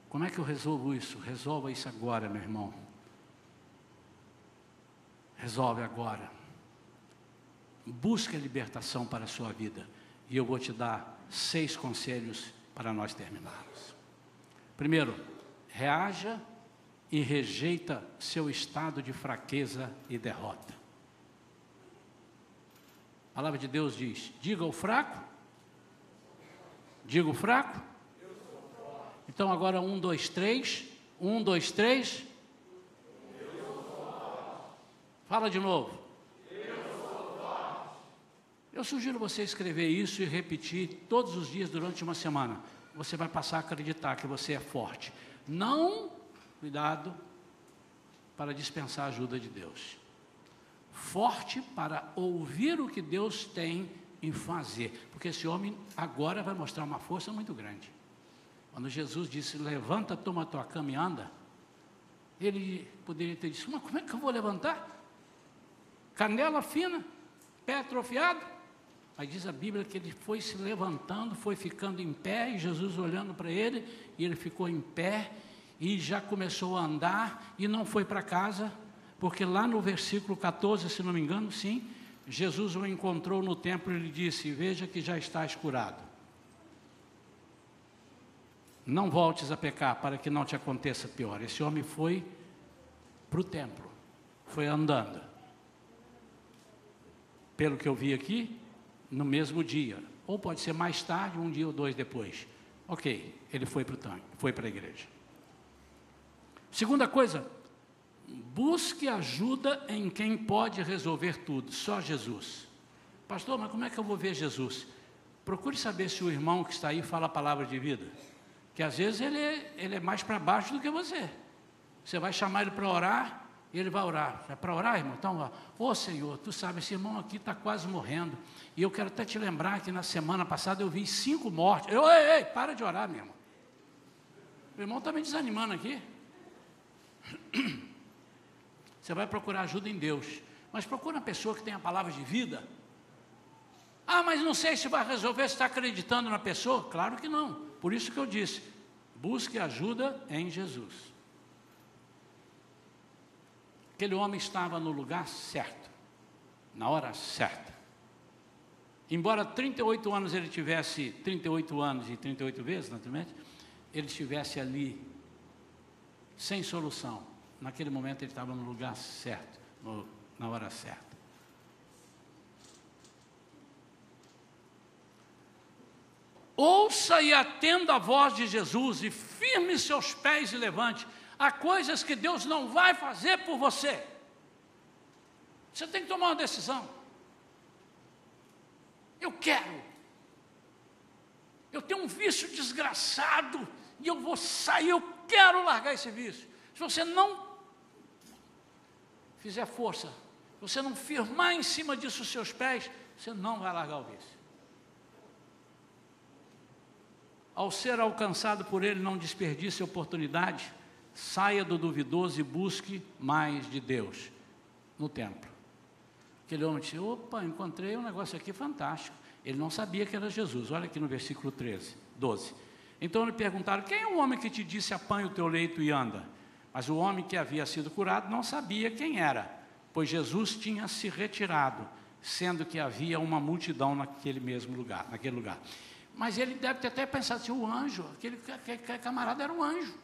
Como é que eu resolvo isso? Resolva isso agora, meu irmão. Resolve agora. Busque a libertação para a sua vida. E eu vou te dar seis conselhos para nós terminarmos. Primeiro, reaja e rejeita seu estado de fraqueza e derrota. A palavra de Deus diz: diga o fraco, diga o fraco. Então agora um, dois, três, um, dois, três. Fala de novo. Eu sugiro você escrever isso e repetir todos os dias durante uma semana. Você vai passar a acreditar que você é forte. Não, cuidado, para dispensar a ajuda de Deus. Forte para ouvir o que Deus tem em fazer. Porque esse homem agora vai mostrar uma força muito grande. Quando Jesus disse: Levanta, toma tua cama e anda. Ele poderia ter dito: Mas como é que eu vou levantar? Canela fina, pé atrofiado. Mas diz a Bíblia que ele foi se levantando, foi ficando em pé, e Jesus olhando para ele, e ele ficou em pé, e já começou a andar, e não foi para casa, porque lá no versículo 14, se não me engano, sim, Jesus o encontrou no templo e lhe disse: Veja que já está curado. Não voltes a pecar para que não te aconteça pior. Esse homem foi para o templo, foi andando. Pelo que eu vi aqui, no mesmo dia, ou pode ser mais tarde, um dia ou dois depois. Ok, ele foi para o tanque, foi para a igreja. Segunda coisa, busque ajuda em quem pode resolver tudo, só Jesus. Pastor, mas como é que eu vou ver Jesus? Procure saber se o irmão que está aí fala a palavra de vida, que às vezes ele é, ele é mais para baixo do que você. Você vai chamar ele para orar, ele vai orar. É para orar, irmão? Então, ô Senhor, tu sabe, esse irmão aqui está quase morrendo. E eu quero até te lembrar que na semana passada eu vi cinco mortes. Eu, ei, ei, para de orar, meu irmão. O irmão está me desanimando aqui. Você vai procurar ajuda em Deus. Mas procura uma pessoa que tenha palavras de vida. Ah, mas não sei se vai resolver, se está acreditando na pessoa. Claro que não. Por isso que eu disse: busque ajuda em Jesus. Aquele homem estava no lugar certo, na hora certa. Embora 38 anos ele tivesse, 38 anos e 38 vezes, naturalmente, ele estivesse ali sem solução. Naquele momento ele estava no lugar certo, no, na hora certa. Ouça e atenda a voz de Jesus e firme seus pés e levante. Há coisas que Deus não vai fazer por você. Você tem que tomar uma decisão. Eu quero. Eu tenho um vício desgraçado e eu vou sair, eu quero largar esse vício. Se você não fizer força, se você não firmar em cima disso os seus pés, você não vai largar o vício. Ao ser alcançado por ele, não desperdice a oportunidade saia do duvidoso e busque mais de Deus no templo. Aquele homem disse: opa, encontrei um negócio aqui fantástico. Ele não sabia que era Jesus. Olha aqui no versículo 13, 12. Então lhe perguntaram: Quem é o homem que te disse apanha o teu leito e anda? Mas o homem que havia sido curado não sabia quem era, pois Jesus tinha se retirado, sendo que havia uma multidão naquele mesmo lugar, naquele lugar. Mas ele deve ter até pensado assim, o anjo, aquele, aquele camarada era um anjo.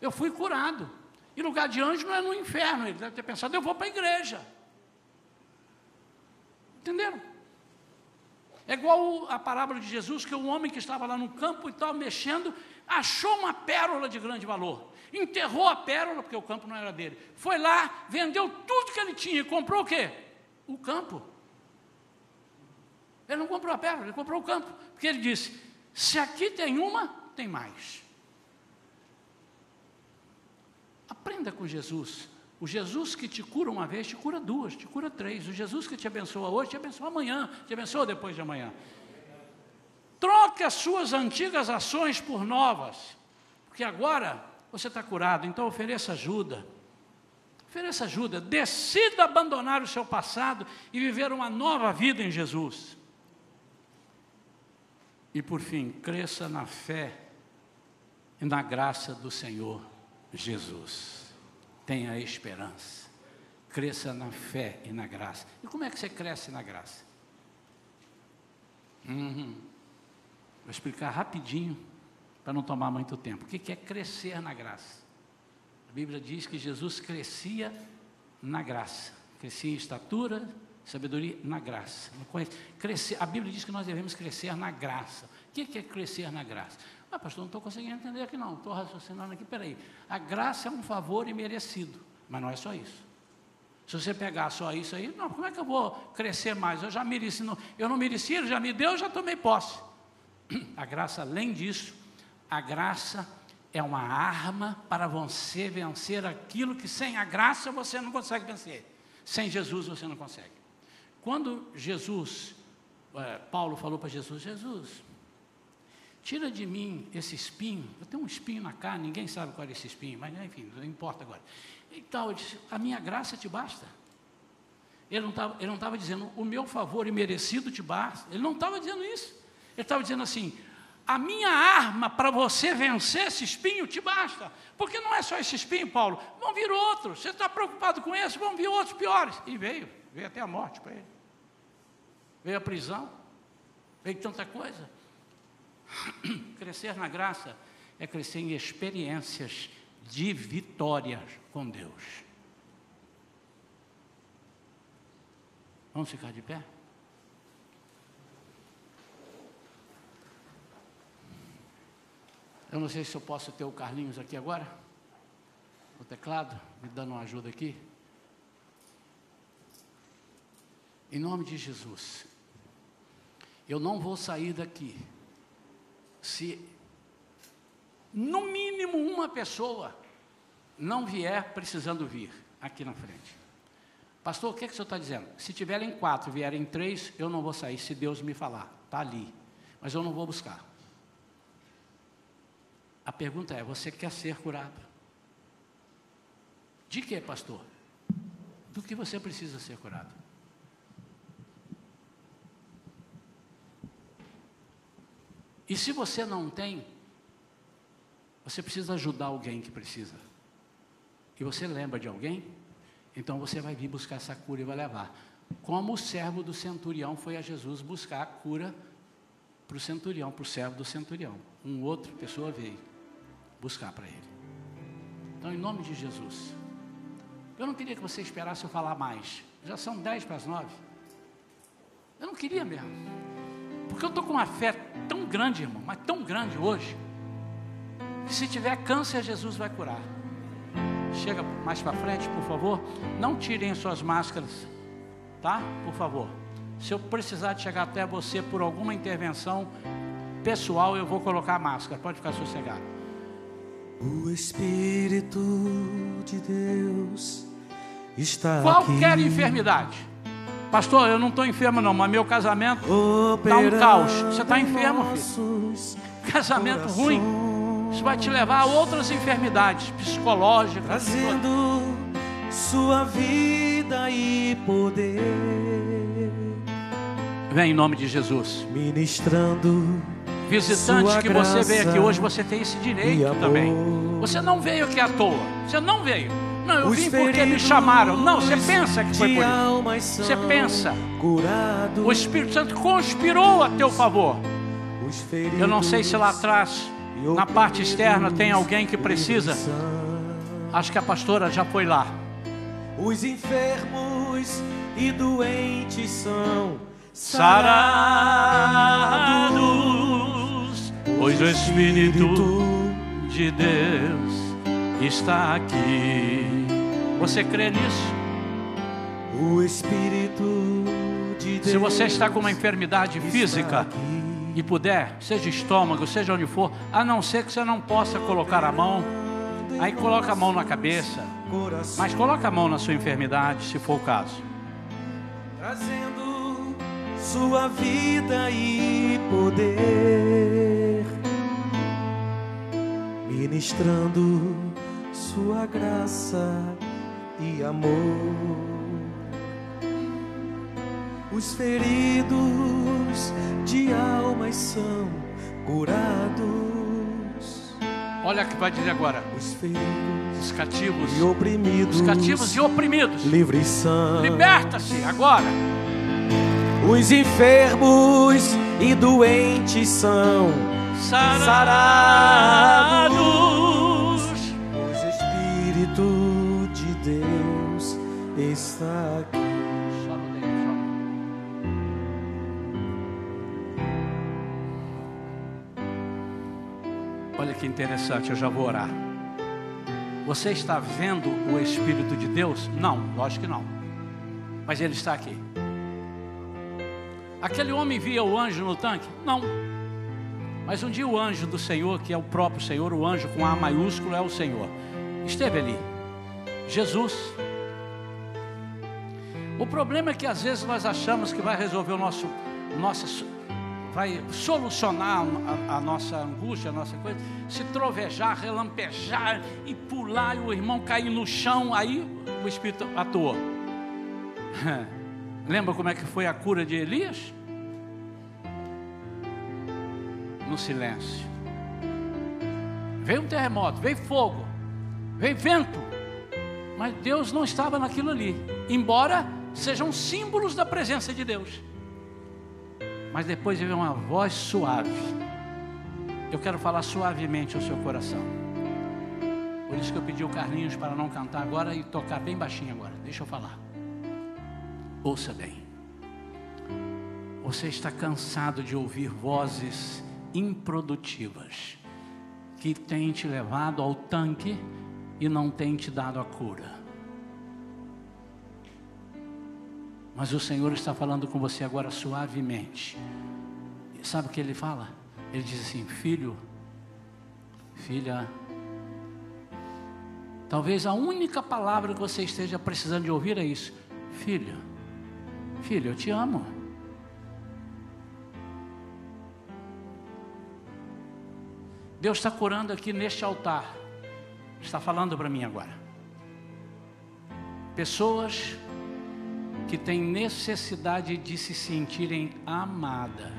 Eu fui curado. E lugar de anjo não é no inferno. Ele deve ter pensado, eu vou para a igreja. Entenderam? É igual a parábola de Jesus, que o homem que estava lá no campo e estava mexendo, achou uma pérola de grande valor. Enterrou a pérola, porque o campo não era dele. Foi lá, vendeu tudo que ele tinha e comprou o quê? O campo. Ele não comprou a pérola, ele comprou o campo. Porque ele disse: se aqui tem uma, tem mais. Aprenda com Jesus. O Jesus que te cura uma vez, te cura duas, te cura três. O Jesus que te abençoa hoje, te abençoa amanhã, te abençoa depois de amanhã. Troque as suas antigas ações por novas, porque agora você está curado, então ofereça ajuda. Ofereça ajuda, decida abandonar o seu passado e viver uma nova vida em Jesus. E por fim, cresça na fé e na graça do Senhor Jesus tenha esperança. Cresça na fé e na graça. E como é que você cresce na graça? Uhum. Vou explicar rapidinho, para não tomar muito tempo. O que é crescer na graça? A Bíblia diz que Jesus crescia na graça. Crescia em estatura, sabedoria, na graça. Crescer, a Bíblia diz que nós devemos crescer na graça. O que é crescer na graça? Ah, pastor, não estou conseguindo entender aqui não, estou raciocinando aqui, peraí. A graça é um favor imerecido, mas não é só isso. Se você pegar só isso aí, não, como é que eu vou crescer mais? Eu já mereci, não, eu não mereci, ele já me deu, eu já tomei posse. A graça, além disso, a graça é uma arma para você vencer aquilo que sem a graça você não consegue vencer. Sem Jesus você não consegue. Quando Jesus, é, Paulo falou para Jesus, Jesus, Tira de mim esse espinho. Eu tenho um espinho na carne, ninguém sabe qual é esse espinho, mas enfim, não importa agora. Então, eu disse, a minha graça te basta. Ele não estava dizendo, o meu favor imerecido te basta. Ele não estava dizendo isso. Ele estava dizendo assim, a minha arma para você vencer esse espinho te basta. Porque não é só esse espinho, Paulo. Vão vir outros. Você está preocupado com esse, vão vir outros piores. E veio, veio até a morte para ele. Veio a prisão, veio tanta coisa. Crescer na graça é crescer em experiências de vitórias com Deus. Vamos ficar de pé? Eu não sei se eu posso ter o Carlinhos aqui agora, o teclado, me dando uma ajuda aqui. Em nome de Jesus, eu não vou sair daqui se no mínimo uma pessoa não vier precisando vir aqui na frente. Pastor, o que, é que o senhor está dizendo? Se tiverem quatro, vierem três, eu não vou sair, se Deus me falar. Está ali. Mas eu não vou buscar. A pergunta é: você quer ser curado? De que, pastor? Do que você precisa ser curado? E se você não tem, você precisa ajudar alguém que precisa. E você lembra de alguém? Então você vai vir buscar essa cura e vai levar. Como o servo do centurião foi a Jesus buscar a cura para o centurião, para o servo do centurião. Um outro pessoa veio buscar para ele. Então, em nome de Jesus. Eu não queria que você esperasse eu falar mais. Já são dez para as nove. Eu não queria mesmo. Porque eu estou com uma fé tão grande, irmão, mas tão grande hoje, que se tiver câncer, Jesus vai curar. Chega mais para frente, por favor. Não tirem suas máscaras, tá? Por favor. Se eu precisar de chegar até você por alguma intervenção pessoal, eu vou colocar a máscara. Pode ficar sossegado. O Espírito de Deus está Qualquer aqui. enfermidade Pastor, eu não estou enfermo não, mas meu casamento está um caos. Você está enfermo, filho. Casamento ruim. Isso vai te levar a outras enfermidades psicológicas. Trazendo sua vida e poder. Vem em nome de Jesus. Ministrando Visitantes Sua que você veio aqui hoje, você tem esse direito também. Você não veio aqui à toa. Você não veio. Não, eu Os vim porque me chamaram. Não, você pensa que foi por isso. Você pensa. curados. O Espírito Santo conspirou a teu favor. Eu não sei se lá atrás, na parte externa, tem alguém que precisa. Acho que a pastora já foi lá. Os enfermos e doentes são Sarados, pois o Espírito de Deus está aqui. Você crê nisso? O Espírito de Deus. Se você está com uma enfermidade física e puder, seja estômago, seja onde for, a não ser que você não possa colocar a mão, aí coloca a mão na cabeça, mas coloca a mão na sua enfermidade, se for o caso. trazendo sua vida e poder, ministrando sua graça e amor. Os feridos de almas são curados. Olha o que vai dizer agora: Os feridos os cativos, e oprimidos, os cativos e oprimidos, livres são. liberta-se agora. Os enfermos e doentes são Sarados. Pois está aqui. No dedo, só. Olha que interessante, eu já vou orar. Você está vendo o Espírito de Deus? Não, lógico que não. Mas ele está aqui. Aquele homem via o anjo no tanque? Não. Mas um dia o anjo do Senhor, que é o próprio Senhor, o anjo com A maiúsculo é o Senhor, esteve ali. Jesus. O problema é que às vezes nós achamos que vai resolver o nosso, nossa, vai solucionar a, a nossa angústia, a nossa coisa, se trovejar, relampejar e pular e o irmão cair no chão, aí o Espírito atuou. Lembra como é que foi a cura de Elias? No silêncio. Veio um terremoto, veio fogo, veio vento, mas Deus não estava naquilo ali, embora sejam símbolos da presença de Deus. Mas depois veio uma voz suave. Eu quero falar suavemente ao seu coração. Por isso que eu pedi o Carlinhos para não cantar agora e tocar bem baixinho agora. Deixa eu falar. Ouça bem. Você está cansado de ouvir vozes improdutivas que têm te levado ao tanque e não têm te dado a cura. Mas o Senhor está falando com você agora suavemente. E sabe o que ele fala? Ele diz assim: Filho, filha, talvez a única palavra que você esteja precisando de ouvir é isso: Filho, filho, eu te amo. Deus está curando aqui neste altar. Está falando para mim agora. Pessoas que têm necessidade de se sentirem amadas.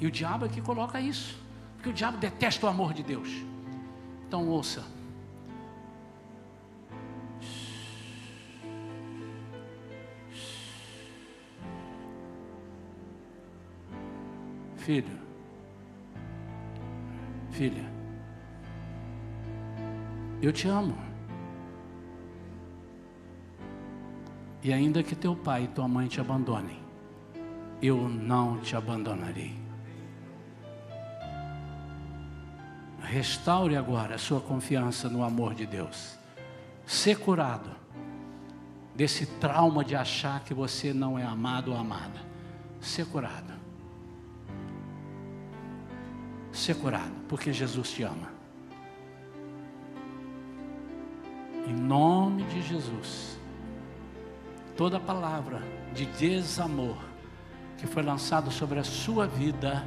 E o diabo é que coloca isso. Porque o diabo detesta o amor de Deus. Então ouça. Filho, filha, eu te amo. E ainda que teu pai e tua mãe te abandonem, eu não te abandonarei. Restaure agora a sua confiança no amor de Deus. Ser curado desse trauma de achar que você não é amado ou amada. Ser curado. Ser curado, porque Jesus te ama. Em nome de Jesus toda palavra de desamor que foi lançado sobre a sua vida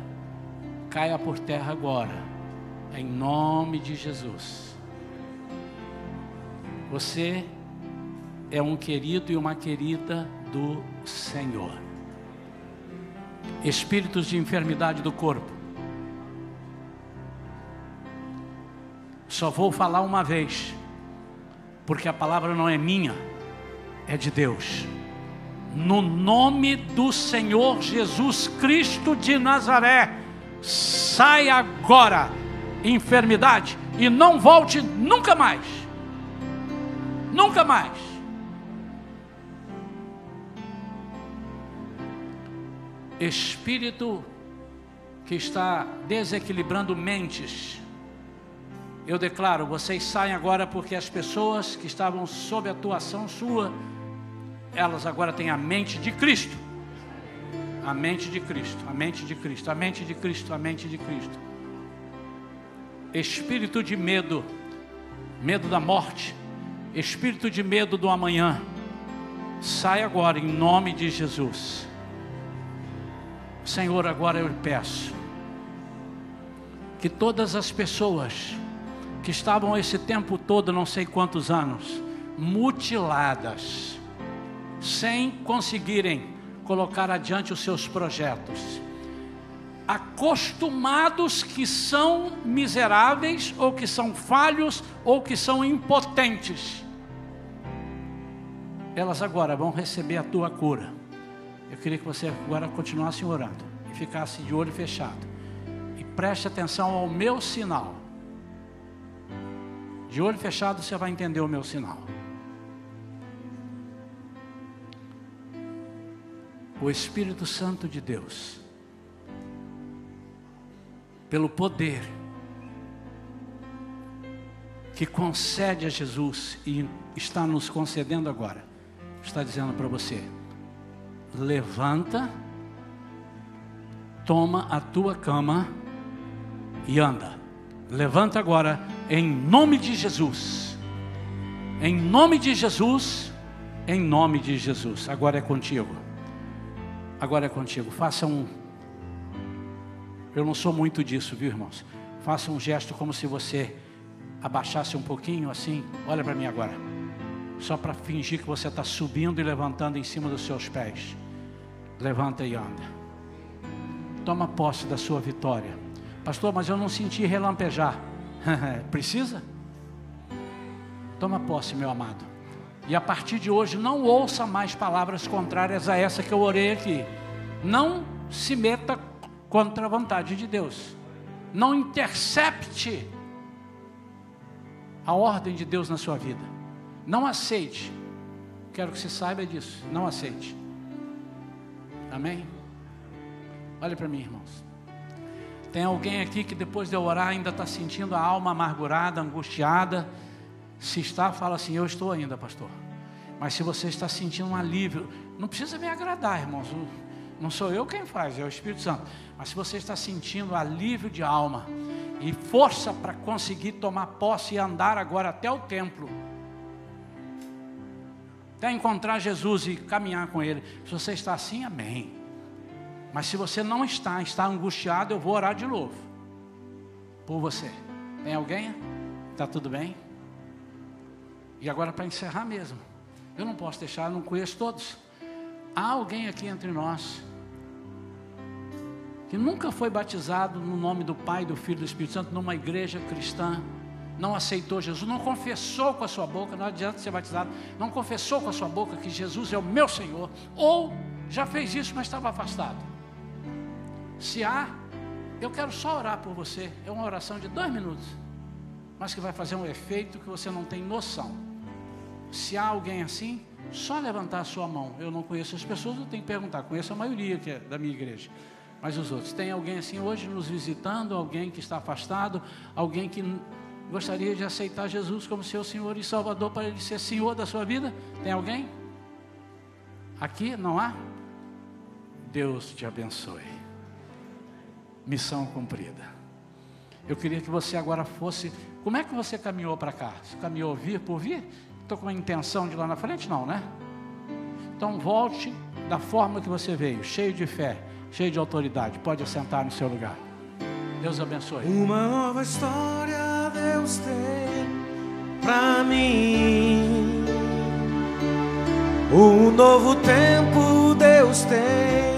caia por terra agora, em nome de Jesus. Você é um querido e uma querida do Senhor. espíritos de enfermidade do corpo. Só vou falar uma vez, porque a palavra não é minha, é de Deus. No nome do Senhor Jesus Cristo de Nazaré, sai agora, enfermidade, e não volte nunca mais. Nunca mais. Espírito que está desequilibrando mentes. Eu declaro, vocês saem agora porque as pessoas que estavam sob atuação sua, elas agora têm a mente de Cristo. A mente de Cristo, a mente de Cristo, a mente de Cristo, a mente de Cristo. Espírito de medo, medo da morte, espírito de medo do amanhã, sai agora em nome de Jesus. Senhor, agora eu peço que todas as pessoas que estavam esse tempo todo, não sei quantos anos, mutiladas, sem conseguirem colocar adiante os seus projetos, acostumados que são miseráveis, ou que são falhos, ou que são impotentes, elas agora vão receber a tua cura. Eu queria que você agora continuasse orando e ficasse de olho fechado. E preste atenção ao meu sinal. De olho fechado você vai entender o meu sinal. O Espírito Santo de Deus, pelo poder que concede a Jesus e está nos concedendo agora, está dizendo para você: levanta, toma a tua cama e anda. Levanta agora, em nome de Jesus. Em nome de Jesus, em nome de Jesus. Agora é contigo. Agora é contigo. Faça um. Eu não sou muito disso, viu, irmãos? Faça um gesto como se você abaixasse um pouquinho assim. Olha para mim agora só para fingir que você está subindo e levantando em cima dos seus pés. Levanta e anda. Toma posse da sua vitória. Pastor, mas eu não senti relampejar. Precisa? Toma posse, meu amado. E a partir de hoje, não ouça mais palavras contrárias a essa que eu orei aqui. Não se meta contra a vontade de Deus. Não intercepte a ordem de Deus na sua vida. Não aceite. Quero que você saiba disso. Não aceite. Amém? Olha para mim, irmãos. Tem alguém aqui que depois de eu orar ainda está sentindo a alma amargurada, angustiada. Se está, fala assim: Eu estou ainda, pastor. Mas se você está sentindo um alívio, não precisa me agradar, irmãos. Não sou eu quem faz, é o Espírito Santo. Mas se você está sentindo alívio de alma e força para conseguir tomar posse e andar agora até o templo até encontrar Jesus e caminhar com Ele. Se você está assim, amém. Mas se você não está, está angustiado, eu vou orar de novo. Por você. Tem alguém? Está tudo bem? E agora para encerrar mesmo. Eu não posso deixar, não conheço todos. Há alguém aqui entre nós que nunca foi batizado no nome do Pai, do Filho e do Espírito Santo numa igreja cristã não aceitou Jesus, não confessou com a sua boca, não adianta ser batizado, não confessou com a sua boca que Jesus é o meu Senhor, ou já fez isso, mas estava afastado. Se há, eu quero só orar por você, é uma oração de dois minutos, mas que vai fazer um efeito que você não tem noção. Se há alguém assim, só levantar a sua mão. Eu não conheço as pessoas, eu tenho que perguntar, conheço a maioria que é da minha igreja. Mas os outros, tem alguém assim hoje nos visitando, alguém que está afastado, alguém que gostaria de aceitar Jesus como seu Senhor e Salvador para Ele ser Senhor da sua vida? Tem alguém? Aqui não há? Deus te abençoe. Missão cumprida. Eu queria que você agora fosse. Como é que você caminhou para cá? Você caminhou vir por vir? Estou com a intenção de ir lá na frente? Não, né? Então volte da forma que você veio, cheio de fé, cheio de autoridade. Pode assentar no seu lugar. Deus abençoe. Uma nova história Deus tem pra mim. Um novo tempo Deus tem